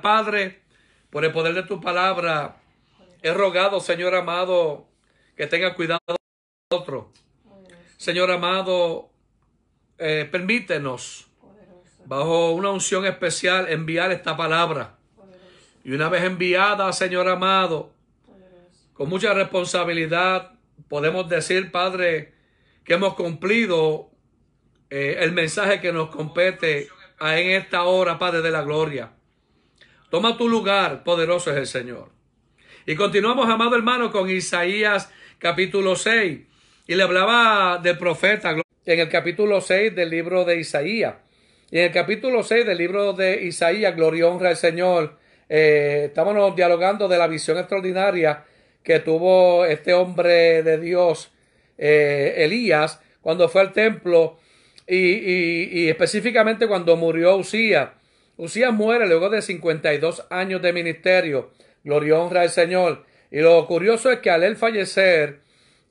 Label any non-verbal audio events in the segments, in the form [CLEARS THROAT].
Padre, por el poder de tu palabra, he rogado, Señor amado, que tenga cuidado de nosotros. Señor amado, eh, permítenos, bajo una unción especial, enviar esta palabra. Y una vez enviada, Señor amado, con mucha responsabilidad, podemos decir, Padre, que hemos cumplido eh, el mensaje que nos compete en esta hora, Padre de la Gloria. Toma tu lugar, poderoso es el Señor. Y continuamos, amado hermano, con Isaías capítulo 6. Y le hablaba del profeta en el capítulo 6 del libro de Isaías. Y en el capítulo 6 del libro de Isaías, Gloria honra al Señor, eh, estábamos dialogando de la visión extraordinaria que tuvo este hombre de Dios, eh, Elías, cuando fue al templo y, específicamente cuando murió Usías. Usías muere luego de 52 años de ministerio. Gloria honra al Señor. Y lo curioso es que al él fallecer,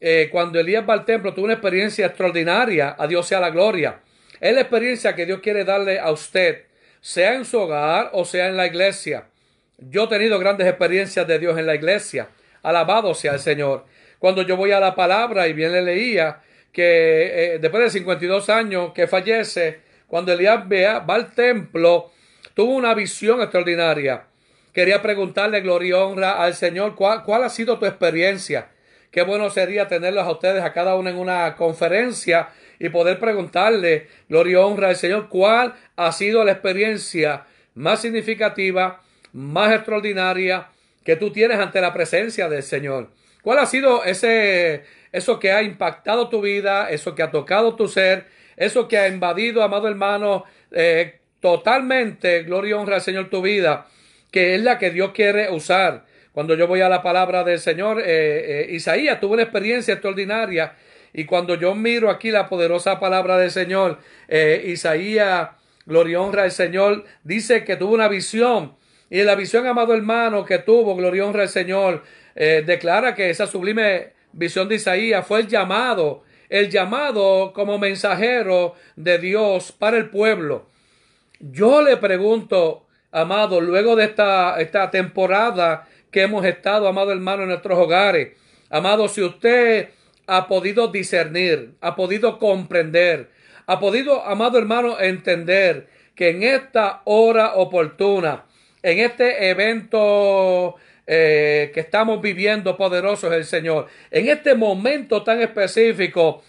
eh, cuando Elías va al templo, tuvo una experiencia extraordinaria. A Dios sea la gloria. Es la experiencia que Dios quiere darle a usted, sea en su hogar o sea en la iglesia. Yo he tenido grandes experiencias de Dios en la iglesia. Alabado sea el Señor. Cuando yo voy a la palabra y bien le leía que eh, después de 52 años que fallece, cuando Elías va al templo, tuvo una visión extraordinaria. Quería preguntarle, gloria y honra al Señor, ¿cuál, ha sido tu experiencia? Qué bueno sería tenerlos a ustedes a cada uno en una conferencia y poder preguntarle, gloria y honra al Señor, cuál ha sido la experiencia más significativa, más extraordinaria que tú tienes ante la presencia del Señor. ¿Cuál ha sido ese, eso que ha impactado tu vida, eso que ha tocado tu ser, eso que ha invadido, amado hermano, eh, totalmente, gloria y honra al Señor, tu vida, que es la que Dios quiere usar? Cuando yo voy a la palabra del Señor, eh, eh, Isaías tuvo una experiencia extraordinaria y cuando yo miro aquí la poderosa palabra del Señor, Isaías, gloria y honra al Señor, dice que tuvo una visión y la visión, amado hermano, que tuvo, gloria y honra al Señor, eh, declara que esa sublime visión de Isaías fue el llamado, el llamado como mensajero de Dios para el pueblo. Yo le pregunto, amado, luego de esta, esta temporada que hemos estado, amado hermano, en nuestros hogares, amado, si usted ha podido discernir, ha podido comprender, ha podido, amado hermano, entender que en esta hora oportuna, en este evento eh, que estamos viviendo, poderoso es el Señor. En este momento tan específico,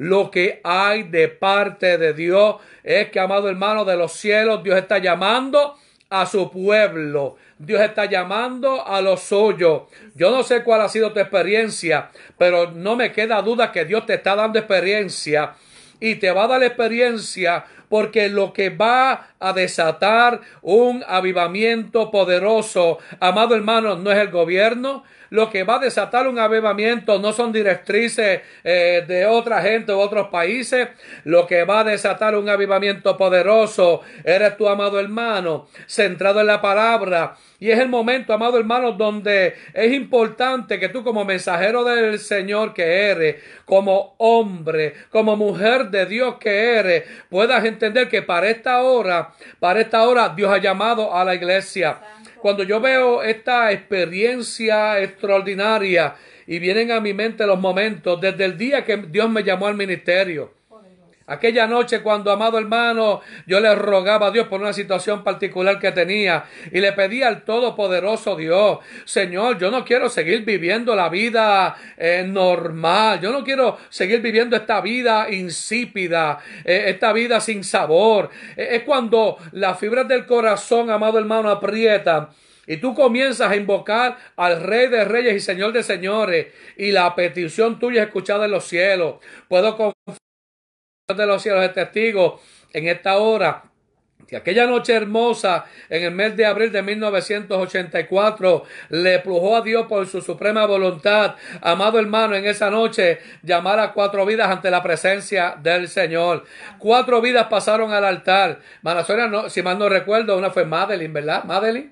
lo que hay de parte de Dios es que, amado hermano de los cielos, Dios está llamando a su pueblo. Dios está llamando a los suyos. Yo no sé cuál ha sido tu experiencia, pero no me queda duda que Dios te está dando experiencia y te va a dar experiencia porque lo que va a desatar un avivamiento poderoso, amado hermano, no es el gobierno, lo que va a desatar un avivamiento no son directrices eh, de otra gente o otros países. Lo que va a desatar un avivamiento poderoso eres tu amado hermano, centrado en la palabra. Y es el momento, amado hermano, donde es importante que tú como mensajero del Señor que eres, como hombre, como mujer de Dios que eres, puedas entender que para esta hora, para esta hora Dios ha llamado a la iglesia cuando yo veo esta experiencia extraordinaria y vienen a mi mente los momentos desde el día que Dios me llamó al ministerio. Aquella noche cuando, amado hermano, yo le rogaba a Dios por una situación particular que tenía y le pedía al Todopoderoso Dios, Señor, yo no quiero seguir viviendo la vida eh, normal, yo no quiero seguir viviendo esta vida insípida, eh, esta vida sin sabor. Eh, es cuando las fibras del corazón, amado hermano, aprietan. Y tú comienzas a invocar al Rey de Reyes y Señor de Señores. Y la petición tuya es escuchada en los cielos. Puedo de los cielos de testigos en esta hora que aquella noche hermosa en el mes de abril de 1984 le plujó a Dios por su suprema voluntad, amado hermano, en esa noche llamar a cuatro vidas ante la presencia del Señor. Cuatro vidas pasaron al altar. Manasuera, no, si mal no recuerdo, una fue Madeline, ¿verdad? Madeline.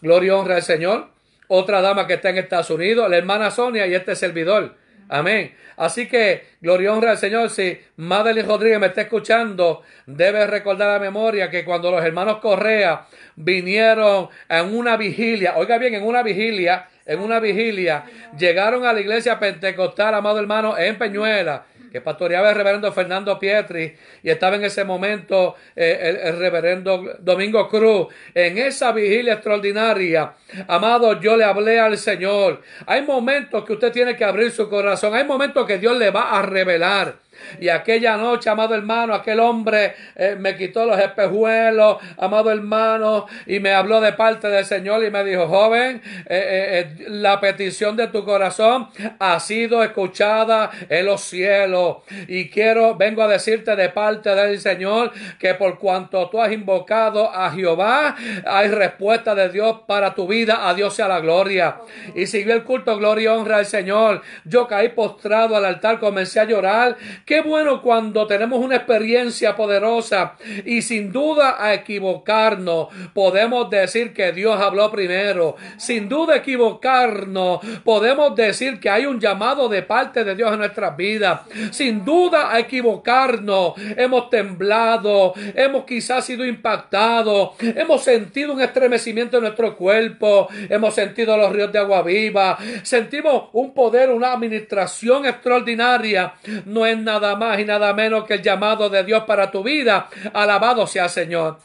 Gloria y honra al Señor. Otra dama que está en Estados Unidos, la hermana Sonia y este servidor. Amén. Así que, gloria honra al Señor. Si Madeline Rodríguez me está escuchando, debe recordar la memoria que cuando los hermanos Correa vinieron en una vigilia, oiga bien, en una vigilia, en una vigilia, llegaron a la iglesia pentecostal, amado hermano, en Peñuela que pastoreaba el reverendo Fernando Pietri y estaba en ese momento eh, el, reverendo Domingo Cruz. En esa vigilia extraordinaria, amado, yo le hablé al Señor. Hay momentos que usted tiene que abrir su corazón, hay momentos que Dios le va a revelar. Y aquella noche, amado hermano, aquel hombre eh, me quitó los espejuelos, amado hermano, y me habló de parte del Señor y me dijo, joven, eh, eh, la petición de tu corazón ha sido escuchada en los cielos. Y quiero, vengo a decirte de parte del Señor que por cuanto tú has invocado a Jehová, hay respuesta de Dios para tu vida. A Dios sea la gloria. Y siguió el culto, gloria y honra al Señor. Yo caí postrado al altar, comencé a llorar Qué bueno cuando tenemos una experiencia poderosa y sin duda a equivocarnos podemos decir que Dios habló primero. Sin duda equivocarnos podemos decir que hay un llamado de parte de Dios en nuestras vidas. Sin duda a equivocarnos hemos temblado, hemos quizás sido impactados, hemos sentido un estremecimiento en nuestro cuerpo, hemos sentido los ríos de agua viva, sentimos un poder, una administración extraordinaria. No es nada nada más y nada menos que el llamado de Dios para tu vida. Alabado sea Señor.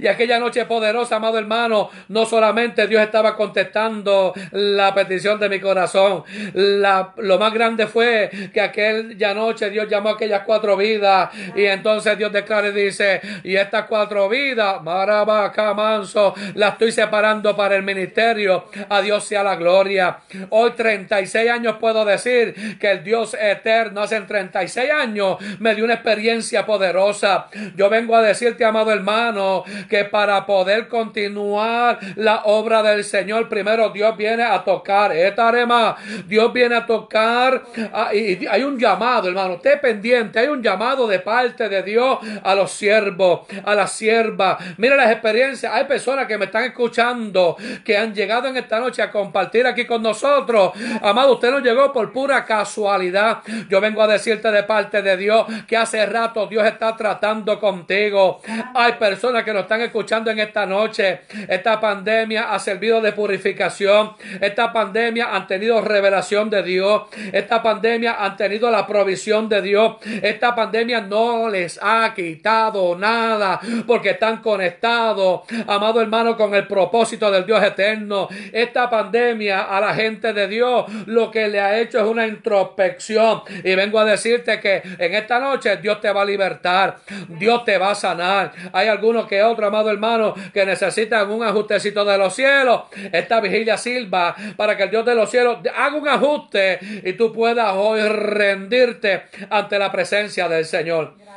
Y aquella noche poderosa, amado hermano, no solamente Dios estaba contestando la petición de mi corazón, la, lo más grande fue que aquella noche Dios llamó a aquellas cuatro vidas y entonces Dios declara y dice, y estas cuatro vidas, Marabaca, Manso, las estoy separando para el ministerio, a Dios sea la gloria. Hoy 36 años puedo decir que el Dios eterno hace 36 años me dio una experiencia poderosa. Yo vengo a decirte, amado hermano, que para poder continuar la obra del Señor, primero Dios viene a tocar. Esta arema, Dios viene a tocar. Ah, y hay un llamado, hermano. Usted pendiente. Hay un llamado de parte de Dios a los siervos, a las siervas. Mira las experiencias. Hay personas que me están escuchando, que han llegado en esta noche a compartir aquí con nosotros. Amado, usted no llegó por pura casualidad. Yo vengo a decirte de parte de Dios que hace rato Dios está tratando contigo. Hay personas que están escuchando en esta noche, esta pandemia ha servido de purificación. Esta pandemia han tenido revelación de Dios. Esta pandemia han tenido la provisión de Dios. Esta pandemia no les ha quitado nada porque están conectados, amado hermano, con el propósito del Dios eterno. Esta pandemia a la gente de Dios lo que le ha hecho es una introspección. Y vengo a decirte que en esta noche Dios te va a libertar. Dios te va a sanar. Hay algunos que otro, amado hermano, que necesitan un ajustecito de los cielos. Esta vigilia sirva para que el Dios de los cielos haga un ajuste y tú puedas hoy rendirte ante la presencia del Señor.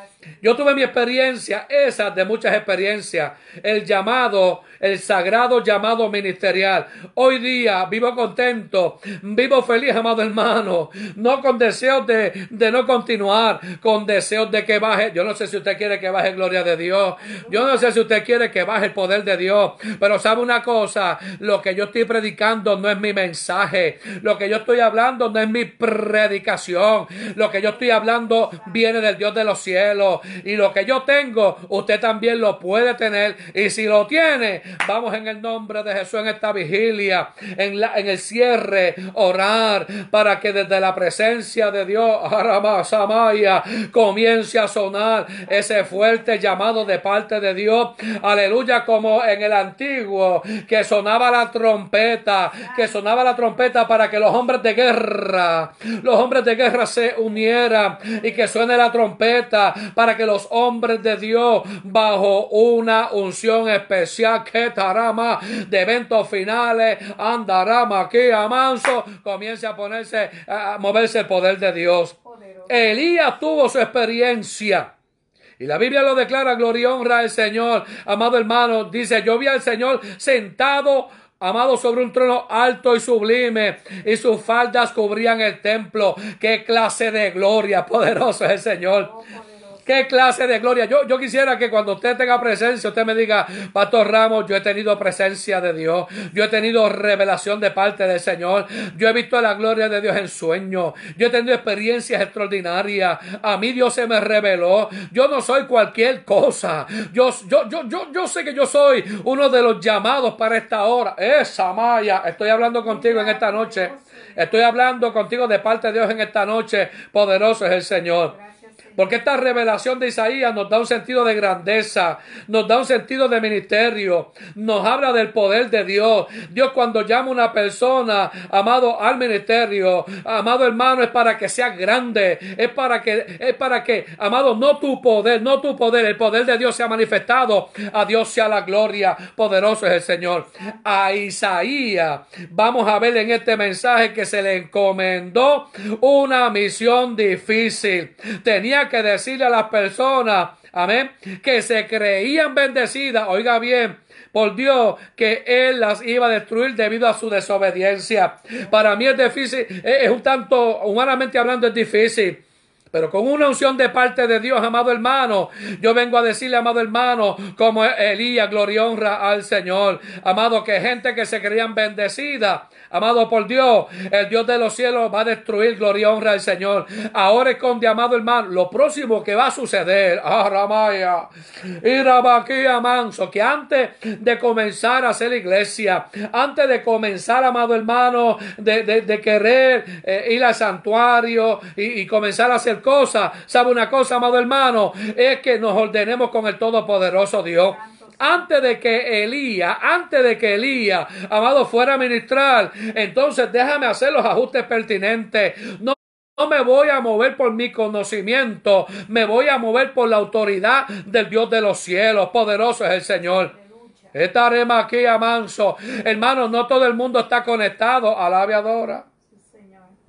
Yo tuve mi experiencia, esa de muchas experiencias, el llamado el sagrado llamado ministerial. Hoy día vivo contento, vivo feliz, amado hermano, no con deseos de, de no continuar, con deseos de que baje. Yo no sé si usted quiere que baje gloria de Dios, yo no sé si usted quiere que baje el poder de Dios, pero sabe una cosa, lo que yo estoy predicando no es mi mensaje, lo que yo estoy hablando no es mi predicación, lo que yo estoy hablando viene del Dios de los cielos y lo que yo tengo, usted también lo puede tener y si lo tiene, Vamos en el nombre de Jesús en esta vigilia, en, la, en el cierre, orar para que desde la presencia de Dios, [LAUGHS] Samaya, comience a sonar ese fuerte llamado de parte de Dios. Aleluya, como en el antiguo, que sonaba la trompeta, que sonaba la trompeta para que los hombres de guerra, los hombres de guerra se unieran y que suene la trompeta para que los hombres de Dios bajo una unción especial que tarama de eventos finales, andarama aquí a manso, comience a ponerse, a moverse el poder de Dios. Elías tuvo su experiencia. Y la Biblia lo declara, gloria y honra al Señor. Amado hermano, dice, yo vi al Señor sentado amado sobre un trono alto y sublime, y sus faldas cubrían el templo. Qué clase de gloria poderoso es el Señor. ¿Qué clase de gloria? Yo, yo quisiera que cuando usted tenga presencia, usted me diga, Pastor Ramos, yo he tenido presencia de Dios, yo he tenido revelación de parte del Señor, yo he visto la gloria de Dios en sueño, yo he tenido experiencias extraordinarias, a mí Dios se me reveló, yo no soy cualquier cosa, yo, yo, yo, yo, yo sé que yo soy uno de los llamados para esta hora. Esa Maya, estoy hablando contigo en esta noche. Estoy hablando contigo de parte de Dios en esta noche. Poderoso es el Señor. Porque esta revelación de Isaías nos da un sentido de grandeza, nos da un sentido de ministerio, nos habla del poder de Dios. Dios cuando llama a una persona, amado, al ministerio, amado hermano, es para que sea grande, es para que, es para que, amado, no tu poder, no tu poder, el poder de Dios se ha manifestado. A Dios sea la gloria, poderoso es el Señor. A Isaías, vamos a ver en este mensaje que se le encomendó una misión difícil. Tenía que decirle a las personas, amén, que se creían bendecidas, oiga bien, por Dios que Él las iba a destruir debido a su desobediencia. Para mí es difícil, es un tanto, humanamente hablando, es difícil. Pero con una unción de parte de Dios, amado hermano, yo vengo a decirle, amado hermano, como Elías, gloria y honra al Señor. Amado, que gente que se creían bendecida, amado por Dios, el Dios de los cielos va a destruir, gloria y honra al Señor. Ahora esconde, amado hermano, lo próximo que va a suceder, ah, Ramaya, y a Manso, que antes de comenzar a hacer iglesia, antes de comenzar, amado hermano, de, querer eh, ir al santuario y, y comenzar a hacer cosa. ¿Sabe una cosa, amado hermano? Es que nos ordenemos con el Todopoderoso Dios antes de que Elías, antes de que Elías, amado, fuera a ministrar, entonces déjame hacer los ajustes pertinentes. No no me voy a mover por mi conocimiento, me voy a mover por la autoridad del Dios de los cielos. Poderoso es el Señor. Estaremos aquí a manso. Hermanos, no todo el mundo está conectado a la aviadora.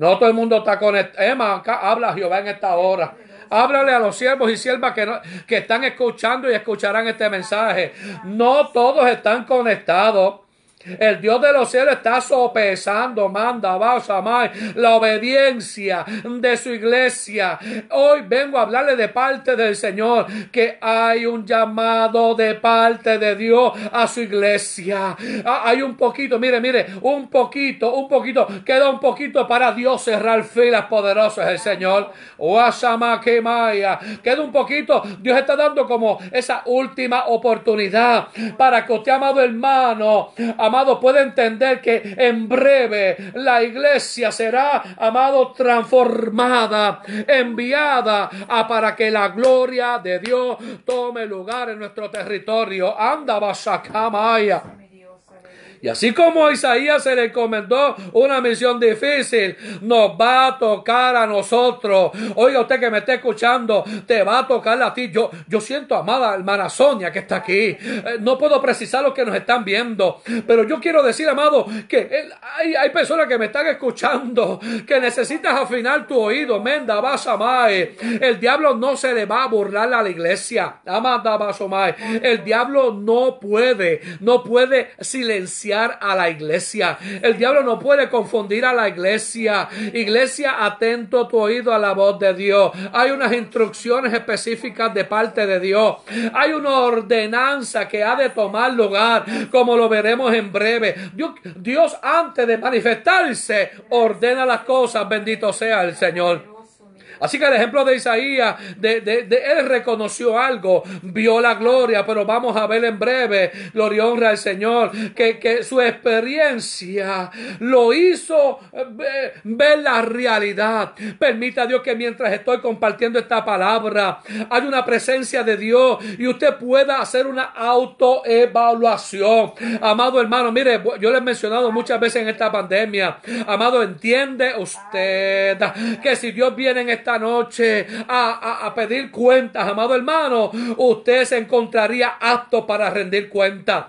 No todo el mundo está conectado. Emma, habla Jehová en esta hora. Háblale a los siervos y siervas que, que están escuchando y escucharán este mensaje. No todos están conectados. El Dios de los cielos está sopesando, manda, más la obediencia de su iglesia. Hoy vengo a hablarle de parte del Señor que hay un llamado de parte de Dios a su iglesia. Ah, hay un poquito, mire, mire, un poquito, un poquito, queda un poquito para Dios cerrar filas poderosas el Señor. Queda un poquito. Dios está dando como esa última oportunidad para que usted, amado hermano, puede entender que en breve la iglesia será, amado, transformada, enviada a para que la gloria de Dios tome lugar en nuestro territorio. Anda, Basacamaya. Y así como a Isaías se le encomendó una misión difícil, nos va a tocar a nosotros. Oiga, usted que me está escuchando, te va a tocar a ti. Yo, yo siento amada hermana Sonia que está aquí. Eh, no puedo precisar lo que nos están viendo, pero yo quiero decir, amado, que hay, hay, personas que me están escuchando, que necesitas afinar tu oído. Menda, vas a El diablo no se le va a burlar a la iglesia. Amanda, vas El diablo no puede, no puede silenciar a la iglesia. El diablo no puede confundir a la iglesia. Iglesia, atento tu oído a la voz de Dios. Hay unas instrucciones específicas de parte de Dios. Hay una ordenanza que ha de tomar lugar, como lo veremos en breve. Dios, Dios antes de manifestarse, ordena las cosas. Bendito sea el Señor. Así que el ejemplo de Isaías, él reconoció algo, vio la gloria, pero vamos a ver en breve, gloria honra al Señor, que, su experiencia lo hizo eh, ver, la realidad. Permita a Dios que mientras estoy compartiendo esta palabra, hay una presencia de Dios y usted pueda hacer una autoevaluación. Amado hermano, mire, yo le he mencionado muchas veces en esta pandemia, amado, entiende usted que si Dios viene en esta noche a, pedir cuentas, amado hermano, usted se encontraría apto para rendir cuentas.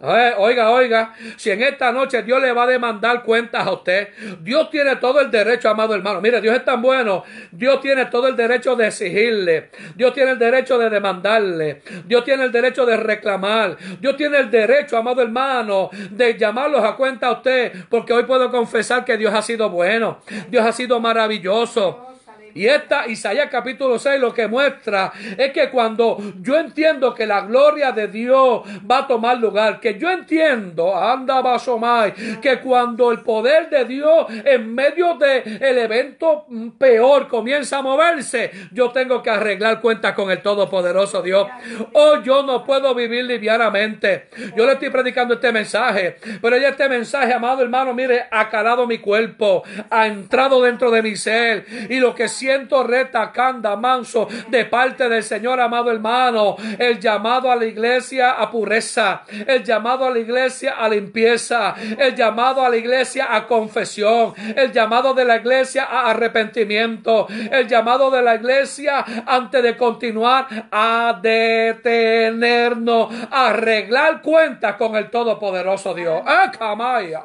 oiga, oiga, si en esta noche Dios le va a demandar cuentas a usted, Dios tiene todo el derecho, amado hermano. Mire, Dios es tan bueno, Dios tiene todo el derecho de exigirle, Dios tiene el derecho de demandarle, Dios tiene el derecho de reclamar, Dios tiene el derecho, amado hermano, de llamarlos a cuenta a usted, porque hoy puedo confesar que Dios ha sido bueno, Dios ha sido maravilloso. Y esta Isaías capítulo 6 lo que muestra es que cuando yo entiendo que la gloria de Dios va a tomar lugar, que yo entiendo, anda basomai, que cuando el poder de Dios en medio del el evento peor comienza a moverse, yo tengo que arreglar cuentas con el Todopoderoso Dios. Oh, yo no puedo vivir livianamente. Yo le estoy predicando este mensaje, pero ya este mensaje, amado hermano, mire, ha calado mi cuerpo, ha entrado dentro de mi ser y lo que siento retacanda manso de parte del Señor, amado hermano, el llamado a la iglesia a pureza, el llamado a la iglesia a limpieza, el llamado a la iglesia a confesión, el llamado de la iglesia a arrepentimiento, el llamado de la iglesia antes de continuar a detenernos, a arreglar cuentas con el Todopoderoso Dios. ¡Ah, Camaya!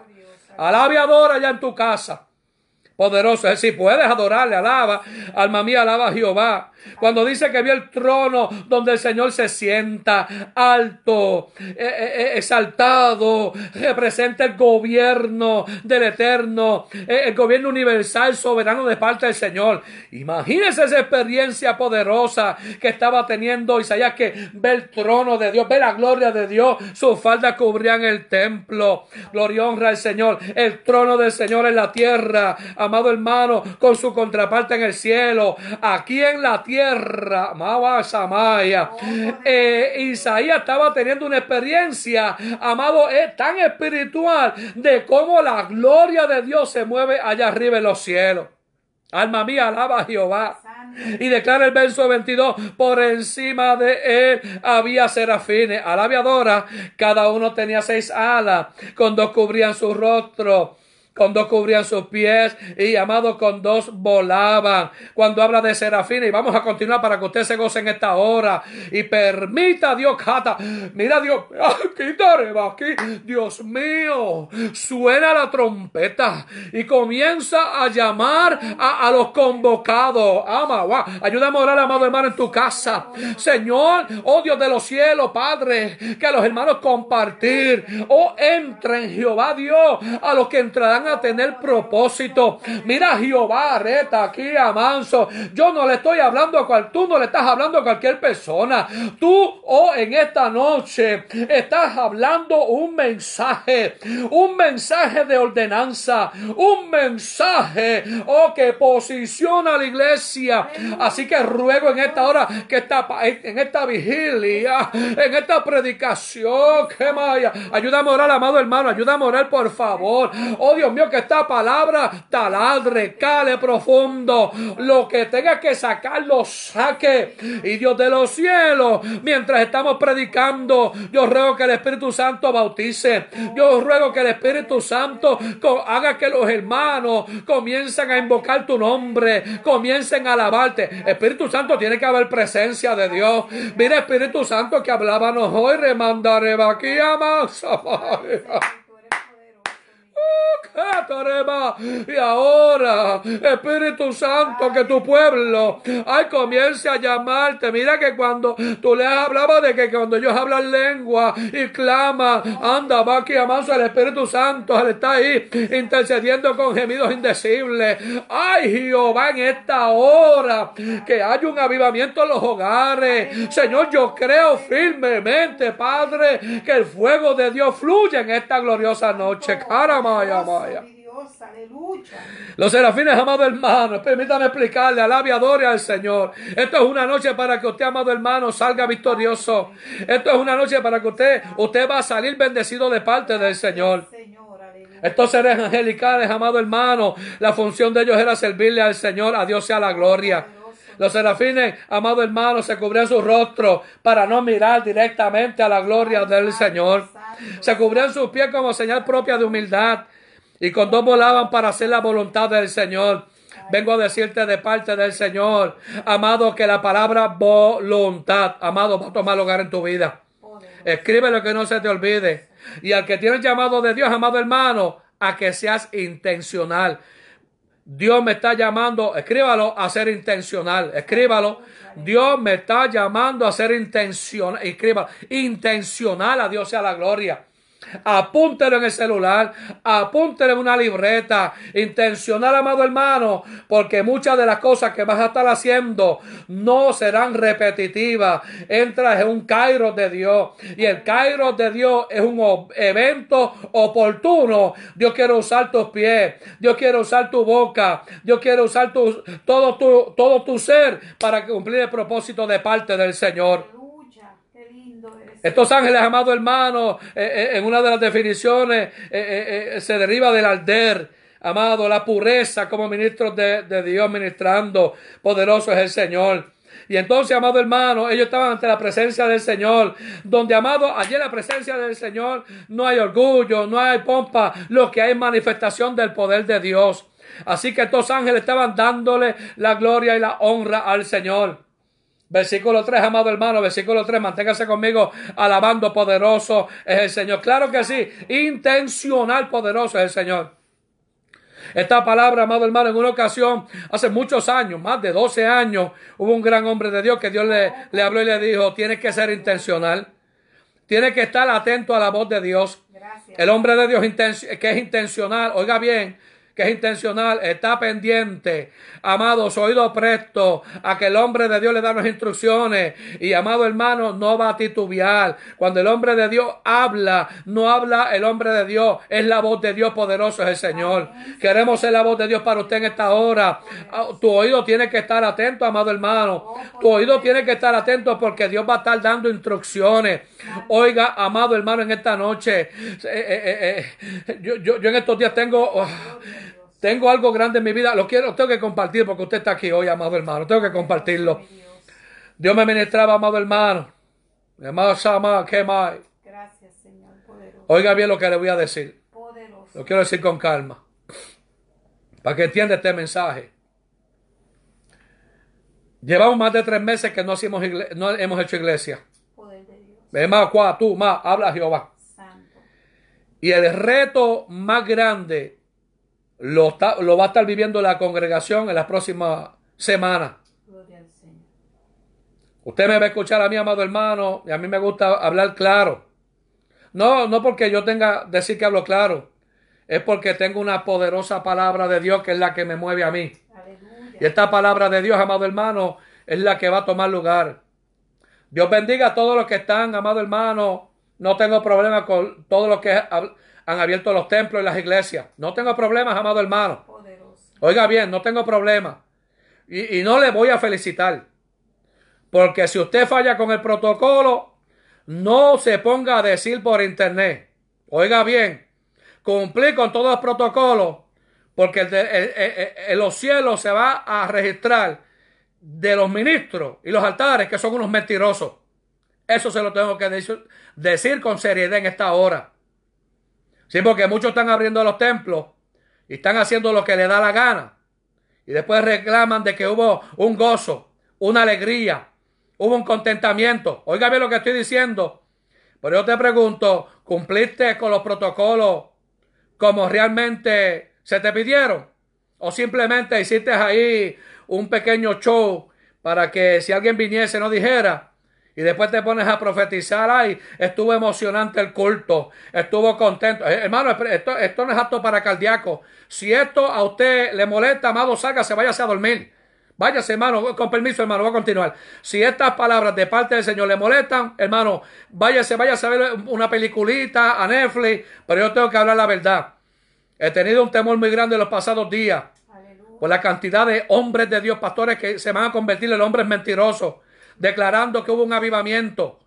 Adora ya en tu casa. Poderoso. Es decir, puedes adorarle, alaba. Alma mía, alaba a Jehová. Cuando dice que vio el trono donde el Señor se sienta alto, eh, eh, eh, exaltado, representa el gobierno del Eterno, el gobierno universal, soberano de parte del Señor. Imagínese esa experiencia poderosa que estaba teniendo Isaías, que ve el trono de Dios, ve la gloria de Dios, sus faldas cubrían el templo. Gloria honra al Señor, el trono del Señor en la tierra, amado hermano, con su contraparte en el cielo, aquí en la tierra tierra, Samaya. Eh, Isaías estaba teniendo una experiencia, amado, tan espiritual de cómo la gloria de Dios se mueve allá arriba en los cielos. Alma mía, alaba a Jehová. Y declara el verso 22, por encima de él había serafines, alabiadora, cada uno tenía seis alas, con dos cubrían su rostro con dos cubrían sus pies y amado con dos volaban. Cuando habla de serafines, y vamos a continuar para que usted se goce en esta hora y permita Dios, Cata, mira Dios, aquí, aquí, Dios mío, suena la trompeta y comienza a llamar a, los convocados. Ama, ayúdame a orar, amado hermano, en tu casa. Señor, oh Dios de los cielos, Padre, que los hermanos compartir, oh entren, Jehová Dios, a los que entrarán a tener propósito. Mira Jehová, reta aquí a. Yo no le estoy hablando a cual, no le estás hablando a cualquier persona. Tú, oh, en esta noche estás hablando un mensaje, un mensaje de ordenanza, un mensaje, oh, que posiciona a la iglesia. Así que ruego en esta hora que esta, en esta vigilia, en esta predicación, que ayúdame a orar, amado hermano, ayúdame a orar, por favor. Oh Dios mío, que esta palabra taladre, cale profundo. Lo que tenga que sacar, lo saque. Y Dios de los cielos, mientras estamos predicando, yo ruego que el Espíritu Santo bautice. Yo ruego que el Espíritu Santo haga que los hermanos comiencen a invocar tu nombre, comiencen a alabarte. Espíritu Santo tiene que haber presencia de Dios. Mira, Espíritu Santo que hablábamos hoy, remandaré aquí a más. [LAUGHS] Y ahora, Espíritu Santo, que tu pueblo, ay, comience a llamarte. Mira que cuando tú le hablabas de que cuando ellos hablan lengua y clama, anda, va aquí amanso el Espíritu Santo, él está ahí intercediendo con gemidos indecibles. Ay, Jehová, en esta hora, que haya un avivamiento en los hogares. Señor, yo creo firmemente, Padre, que el fuego de Dios fluye en esta gloriosa noche. Caramba. Los serafines, amado hermano, permítanme explicarle, alabe, adore al Señor. Esto es una noche para que usted, amado hermano, salga victorioso. Esto es una noche para que usted, usted va a salir bendecido de parte del Señor. Estos seres angelicales, amado hermano, la función de ellos era servirle al Señor, a Dios sea la gloria. Los serafines, amado hermano, se cubrían su rostro para no mirar directamente a la gloria del Señor. Se cubrían sus pies como señal propia de humildad. Y con dos volaban para hacer la voluntad del Señor. Vengo a decirte de parte del Señor, amado, que la palabra voluntad, amado, va a tomar lugar en tu vida. Escribe lo que no se te olvide. Y al que tiene llamado de Dios, amado hermano, a que seas intencional. Dios me está llamando, escríbalo a ser intencional, escríbalo. Dios me está llamando a ser intencional, escríbalo, intencional, a Dios sea la gloria. Apúntelo en el celular, apúntelo en una libreta, intencional, amado hermano, porque muchas de las cosas que vas a estar haciendo no serán repetitivas. Entras en un Cairo de Dios y el Cairo de Dios es un evento oportuno. Dios quiere usar tus pies, Dios quiere usar tu boca, Dios quiere usar todo, tu, todo tu ser para cumplir el propósito de parte del Señor. Estos ángeles, amado hermano, eh, eh, en una de las definiciones eh, se deriva del alder. Amado, la pureza como ministros de, de Dios ministrando. Poderoso es el Señor. Y entonces, amado hermano, ellos estaban ante la presencia del Señor, donde, amado, allí en la presencia del Señor no hay orgullo, no hay pompa, lo que hay es manifestación del poder de Dios. Así que estos ángeles estaban dándole la gloria y la honra al Señor. Versículo 3, amado hermano, versículo 3, manténgase conmigo, alabando poderoso es el Señor. Claro que sí, intencional poderoso es el Señor. Esta palabra, amado hermano, en una ocasión, hace muchos años, más de 12 años, hubo un gran hombre de Dios que Dios le, le habló y le dijo, tienes que ser intencional, tienes que estar atento a la voz de Dios. El hombre de Dios que es intencional, oiga bien, que es intencional, está pendiente, amados, oído presto a que el hombre de Dios le da las instrucciones y amado hermano, no va a titubear. Cuando el hombre de Dios habla, no habla el hombre de Dios, es la voz de Dios poderoso, es el Señor. Queremos ser la voz de Dios para usted en esta hora. Ah, tu oído tiene que estar atento, amado hermano. Tu oído tiene que estar atento porque Dios va a estar dando instrucciones. Oiga, amado hermano, en esta noche, eh, eh, eh, yo, yo, yo, en estos días tengo... Oh, tengo algo grande en mi vida, lo quiero, tengo que compartir porque usted está aquí hoy, amado hermano. Tengo que compartirlo. Dios me ministraba, amado hermano. Amado Sama, ¿qué más? Gracias, Señor. Poderoso. Oiga bien lo que le voy a decir. Poderoso. Lo quiero decir con calma. Para que entienda este mensaje. Llevamos más de tres meses que no, hacemos no hemos hecho iglesia. Poder de Dios. más, tú, más, habla Jehová. Santo. Y el reto más grande lo, lo va a estar viviendo la congregación en las próximas semanas. Usted me va a escuchar a mí, amado hermano, y a mí me gusta hablar claro. No, no porque yo tenga decir que hablo claro, es porque tengo una poderosa palabra de Dios que es la que me mueve a mí. Y esta palabra de Dios, amado hermano, es la que va a tomar lugar. Dios bendiga a todos los que están, amado hermano. No tengo problema con todo lo que han abierto los templos y las iglesias. No tengo problemas, amado hermano. Oiga bien, no tengo problemas. Y, y no le voy a felicitar. Porque si usted falla con el protocolo, no se ponga a decir por internet. Oiga bien, cumplir con todos los protocolos, porque los cielos se va a registrar de los ministros y los altares que son unos mentirosos. Eso se lo tengo que decir, decir con seriedad en esta hora. Sí, porque muchos están abriendo los templos y están haciendo lo que les da la gana. Y después reclaman de que hubo un gozo, una alegría, hubo un contentamiento. Oiga bien lo que estoy diciendo. Pero yo te pregunto, ¿cumpliste con los protocolos como realmente se te pidieron? ¿O simplemente hiciste ahí un pequeño show para que si alguien viniese no dijera, y después te pones a profetizar, ay, estuvo emocionante el culto, estuvo contento. Eh, hermano, esto, esto no es apto para cardíaco. Si esto a usted le molesta, amado, se váyase a dormir. Váyase, hermano, con permiso, hermano, voy a continuar. Si estas palabras de parte del Señor le molestan, hermano, váyase, váyase a ver una peliculita a Netflix, pero yo tengo que hablar la verdad. He tenido un temor muy grande en los pasados días por la cantidad de hombres de Dios, pastores que se van a convertir en hombres mentirosos declarando que hubo un avivamiento.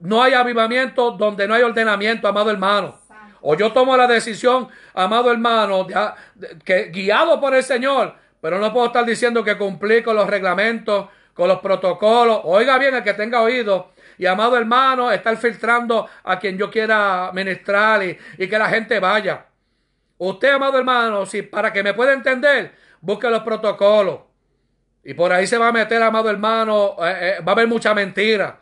No hay avivamiento donde no hay ordenamiento, amado hermano. O yo tomo la decisión, amado hermano, que guiado por el Señor, pero no puedo estar diciendo que cumplí con los reglamentos, con los protocolos. Oiga bien, el que tenga oído. Y amado hermano, estar filtrando a quien yo quiera ministrar y, y que la gente vaya. Usted, amado hermano, si para que me pueda entender, busque los protocolos. Y por ahí se va a meter, amado hermano, eh, eh, va a haber mucha mentira.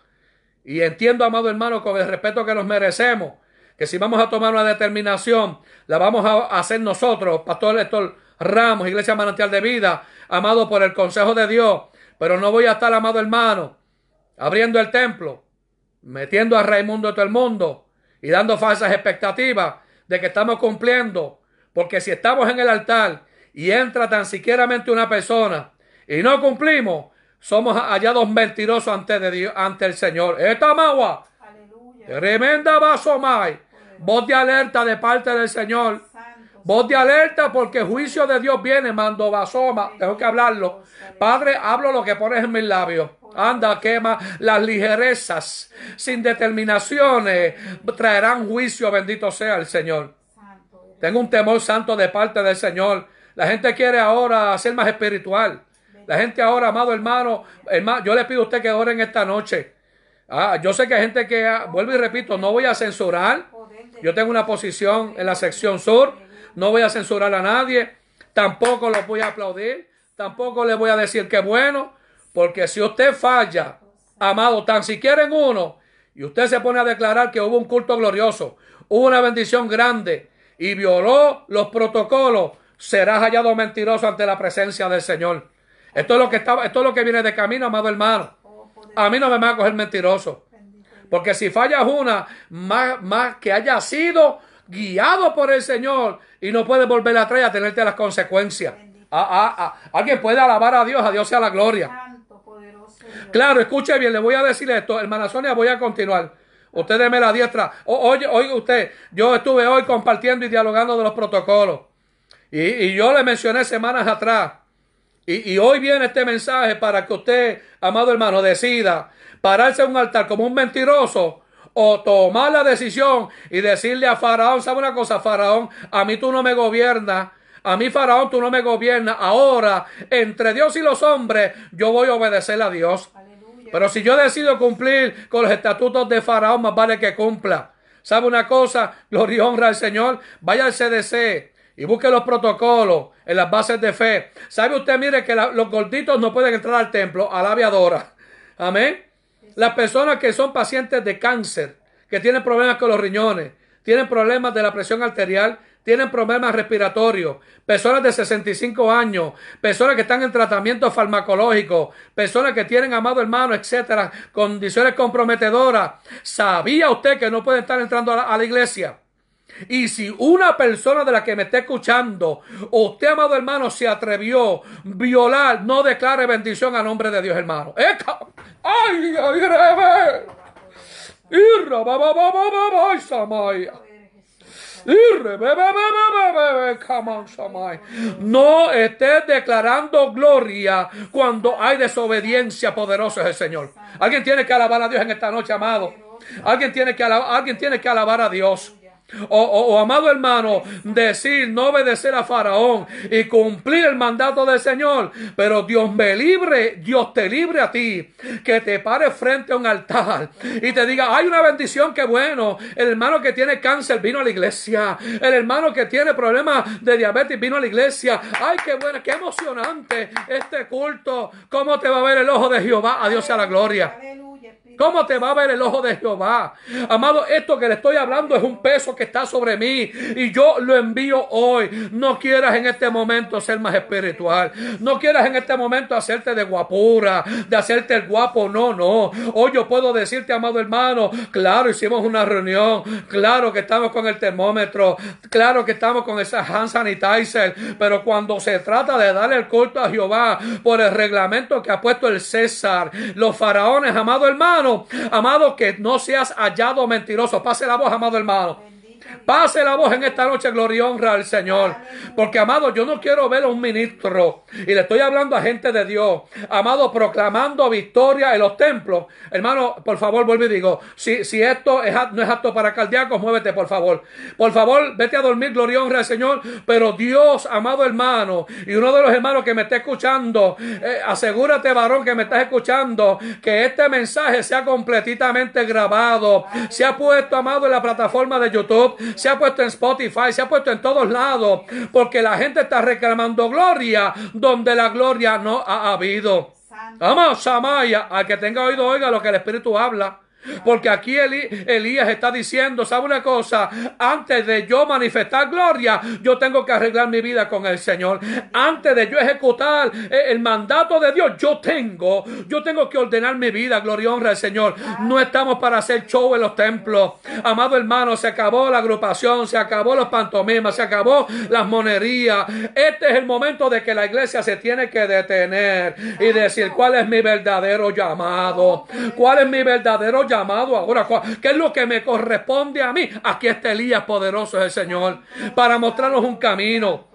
Y entiendo, amado hermano, con el respeto que nos merecemos, que si vamos a tomar una determinación, la vamos a hacer nosotros, Pastor Héctor Ramos, Iglesia Manantial de Vida, amado por el consejo de Dios. Pero no voy a estar, amado hermano, abriendo el templo, metiendo a Raimundo de todo el mundo y dando falsas expectativas de que estamos cumpliendo. Porque si estamos en el altar y entra tan siquiera una persona y no cumplimos, somos hallados mentirosos ante, de Dios, ante el Señor. Esta magua, tremenda vaso mai, voz de alerta de parte del Señor. Voz de alerta porque juicio de Dios viene, mando vasoma. Tengo que hablarlo. Padre, hablo lo que pones en mis labios. Anda, quema las ligerezas, sin determinaciones, traerán juicio, bendito sea el Señor. Tengo un temor santo de parte del Señor. La gente quiere ahora ser más espiritual. La gente ahora, amado hermano, hermano, yo le pido a usted que en esta noche. Ah, yo sé que hay gente que, vuelvo y repito, no voy a censurar. Yo tengo una posición en la sección sur. No voy a censurar a nadie. Tampoco lo voy a aplaudir. Tampoco le voy a decir que bueno. Porque si usted falla, amado, tan siquiera en uno, y usted se pone a declarar que hubo un culto glorioso, hubo una bendición grande y violó los protocolos, serás hallado mentiroso ante la presencia del Señor. Esto es lo que estaba, esto es lo que viene de camino, amado hermano. A mí no me va a coger mentiroso. Porque si fallas una, más, más que haya sido guiado por el Señor y no puedes volver atrás y a tenerte las consecuencias. Ah, ah, ah. Alguien puede alabar a Dios, a Dios sea la gloria. Claro, escuche bien, le voy a decir esto, hermana Sonia, voy a continuar. Usted deme la diestra. oye, oiga usted, yo estuve hoy compartiendo y dialogando de los protocolos. Y, yo le mencioné semanas atrás. Y, y, hoy viene este mensaje para que usted, amado hermano, decida pararse en un altar como un mentiroso o tomar la decisión y decirle a Faraón, ¿sabe una cosa, Faraón? A mí tú no me gobiernas. A mí, Faraón, tú no me gobiernas. Ahora, entre Dios y los hombres, yo voy a obedecer a Dios. Pero si yo decido cumplir con los estatutos de Faraón, más vale que cumpla. ¿Sabe una cosa? Gloria y honra al Señor. Vaya al CDC y busque los protocolos en las bases de fe. ¿Sabe usted, mire, que los gorditos no pueden entrar al templo, a la aviadora? [LAUGHS] Amén. Las personas que son pacientes de cáncer, que tienen problemas con los riñones, tienen problemas de la presión arterial, tienen problemas respiratorios, personas de 65 años, personas que están en tratamiento farmacológico, personas que tienen amado hermano, etcétera, condiciones comprometedoras. ¿Sabía usted que no puede estar entrando a la, iglesia? Y si una persona de la que me está escuchando, usted, amado hermano, se atrevió a violar, no declare bendición a nombre de Dios, hermano. ¡Ay, ay, ay! No estés declarando gloria cuando hay desobediencia poderosa es el Señor. Alguien tiene que alabar a Dios en esta noche, amado. Alguien tiene que alabar, alguien tiene que alabar a Dios. O, amado hermano, decir, no obedecer a Faraón y cumplir el mandato del Señor. Pero Dios me libre, Dios te libre a ti, que te pare frente a un altar y te diga, hay una bendición, que bueno. El hermano que tiene cáncer vino a la iglesia. El hermano que tiene problemas de diabetes vino a la iglesia. Ay, qué bueno, qué emocionante este culto. ¿Cómo te va a ver el ojo de Jehová? A Dios sea la gloria. ¿Cómo te va a ver el ojo de Jehová? Amado, esto que le estoy hablando es un peso que está sobre mí y yo lo envío hoy. No quieras en este momento ser más espiritual. No quieras en este momento hacerte de guapura, de hacerte el guapo. No, no. Hoy yo puedo decirte, amado hermano, claro, hicimos una reunión. Claro que estamos con el termómetro. Claro que estamos con esa hand sanitizer. Pero cuando se trata de darle el culto a Jehová por el reglamento que ha puesto el César, los faraones, amado hermano, amado, que no seas hallado mentiroso. Pase la voz, amado hermano. Pase la voz en esta noche, gloria y honra al Señor. Porque, amado, yo no quiero ver a un ministro. Y le estoy hablando a gente de Dios. Amado, proclamando victoria en los templos. Hermano, por favor, vuelvo y digo. Si, si esto es, no es apto para cardíacos, muévete, por favor. Por favor, vete a dormir, gloria y honra al Señor. Pero Dios, amado hermano, y uno de los hermanos que me está escuchando, eh, asegúrate, varón, que me estás escuchando, que este mensaje sea completamente grabado. Se ha puesto, amado, en la plataforma de YouTube se ha puesto en Spotify, se ha puesto en todos lados, porque la gente está reclamando gloria donde la gloria no ha habido. Vamos, Samaya, al que tenga oído, oiga lo que el Espíritu habla. Porque aquí Elías está diciendo, ¿sabe una cosa? Antes de yo manifestar gloria, yo tengo que arreglar mi vida con el Señor. Antes de yo ejecutar el mandato de Dios, yo tengo, yo tengo que ordenar mi vida, gloria y honra al Señor. No estamos para hacer show en los templos. Amado hermano, se acabó la agrupación, se acabó los pantomimas, se acabó las monerías. Este es el momento de que la iglesia se tiene que detener y decir cuál es mi verdadero llamado. ¿Cuál es mi verdadero llamado? Llamado ahora. ¿Qué es lo que me corresponde a mí? Aquí está Elías poderoso es el Señor para mostrarnos un camino.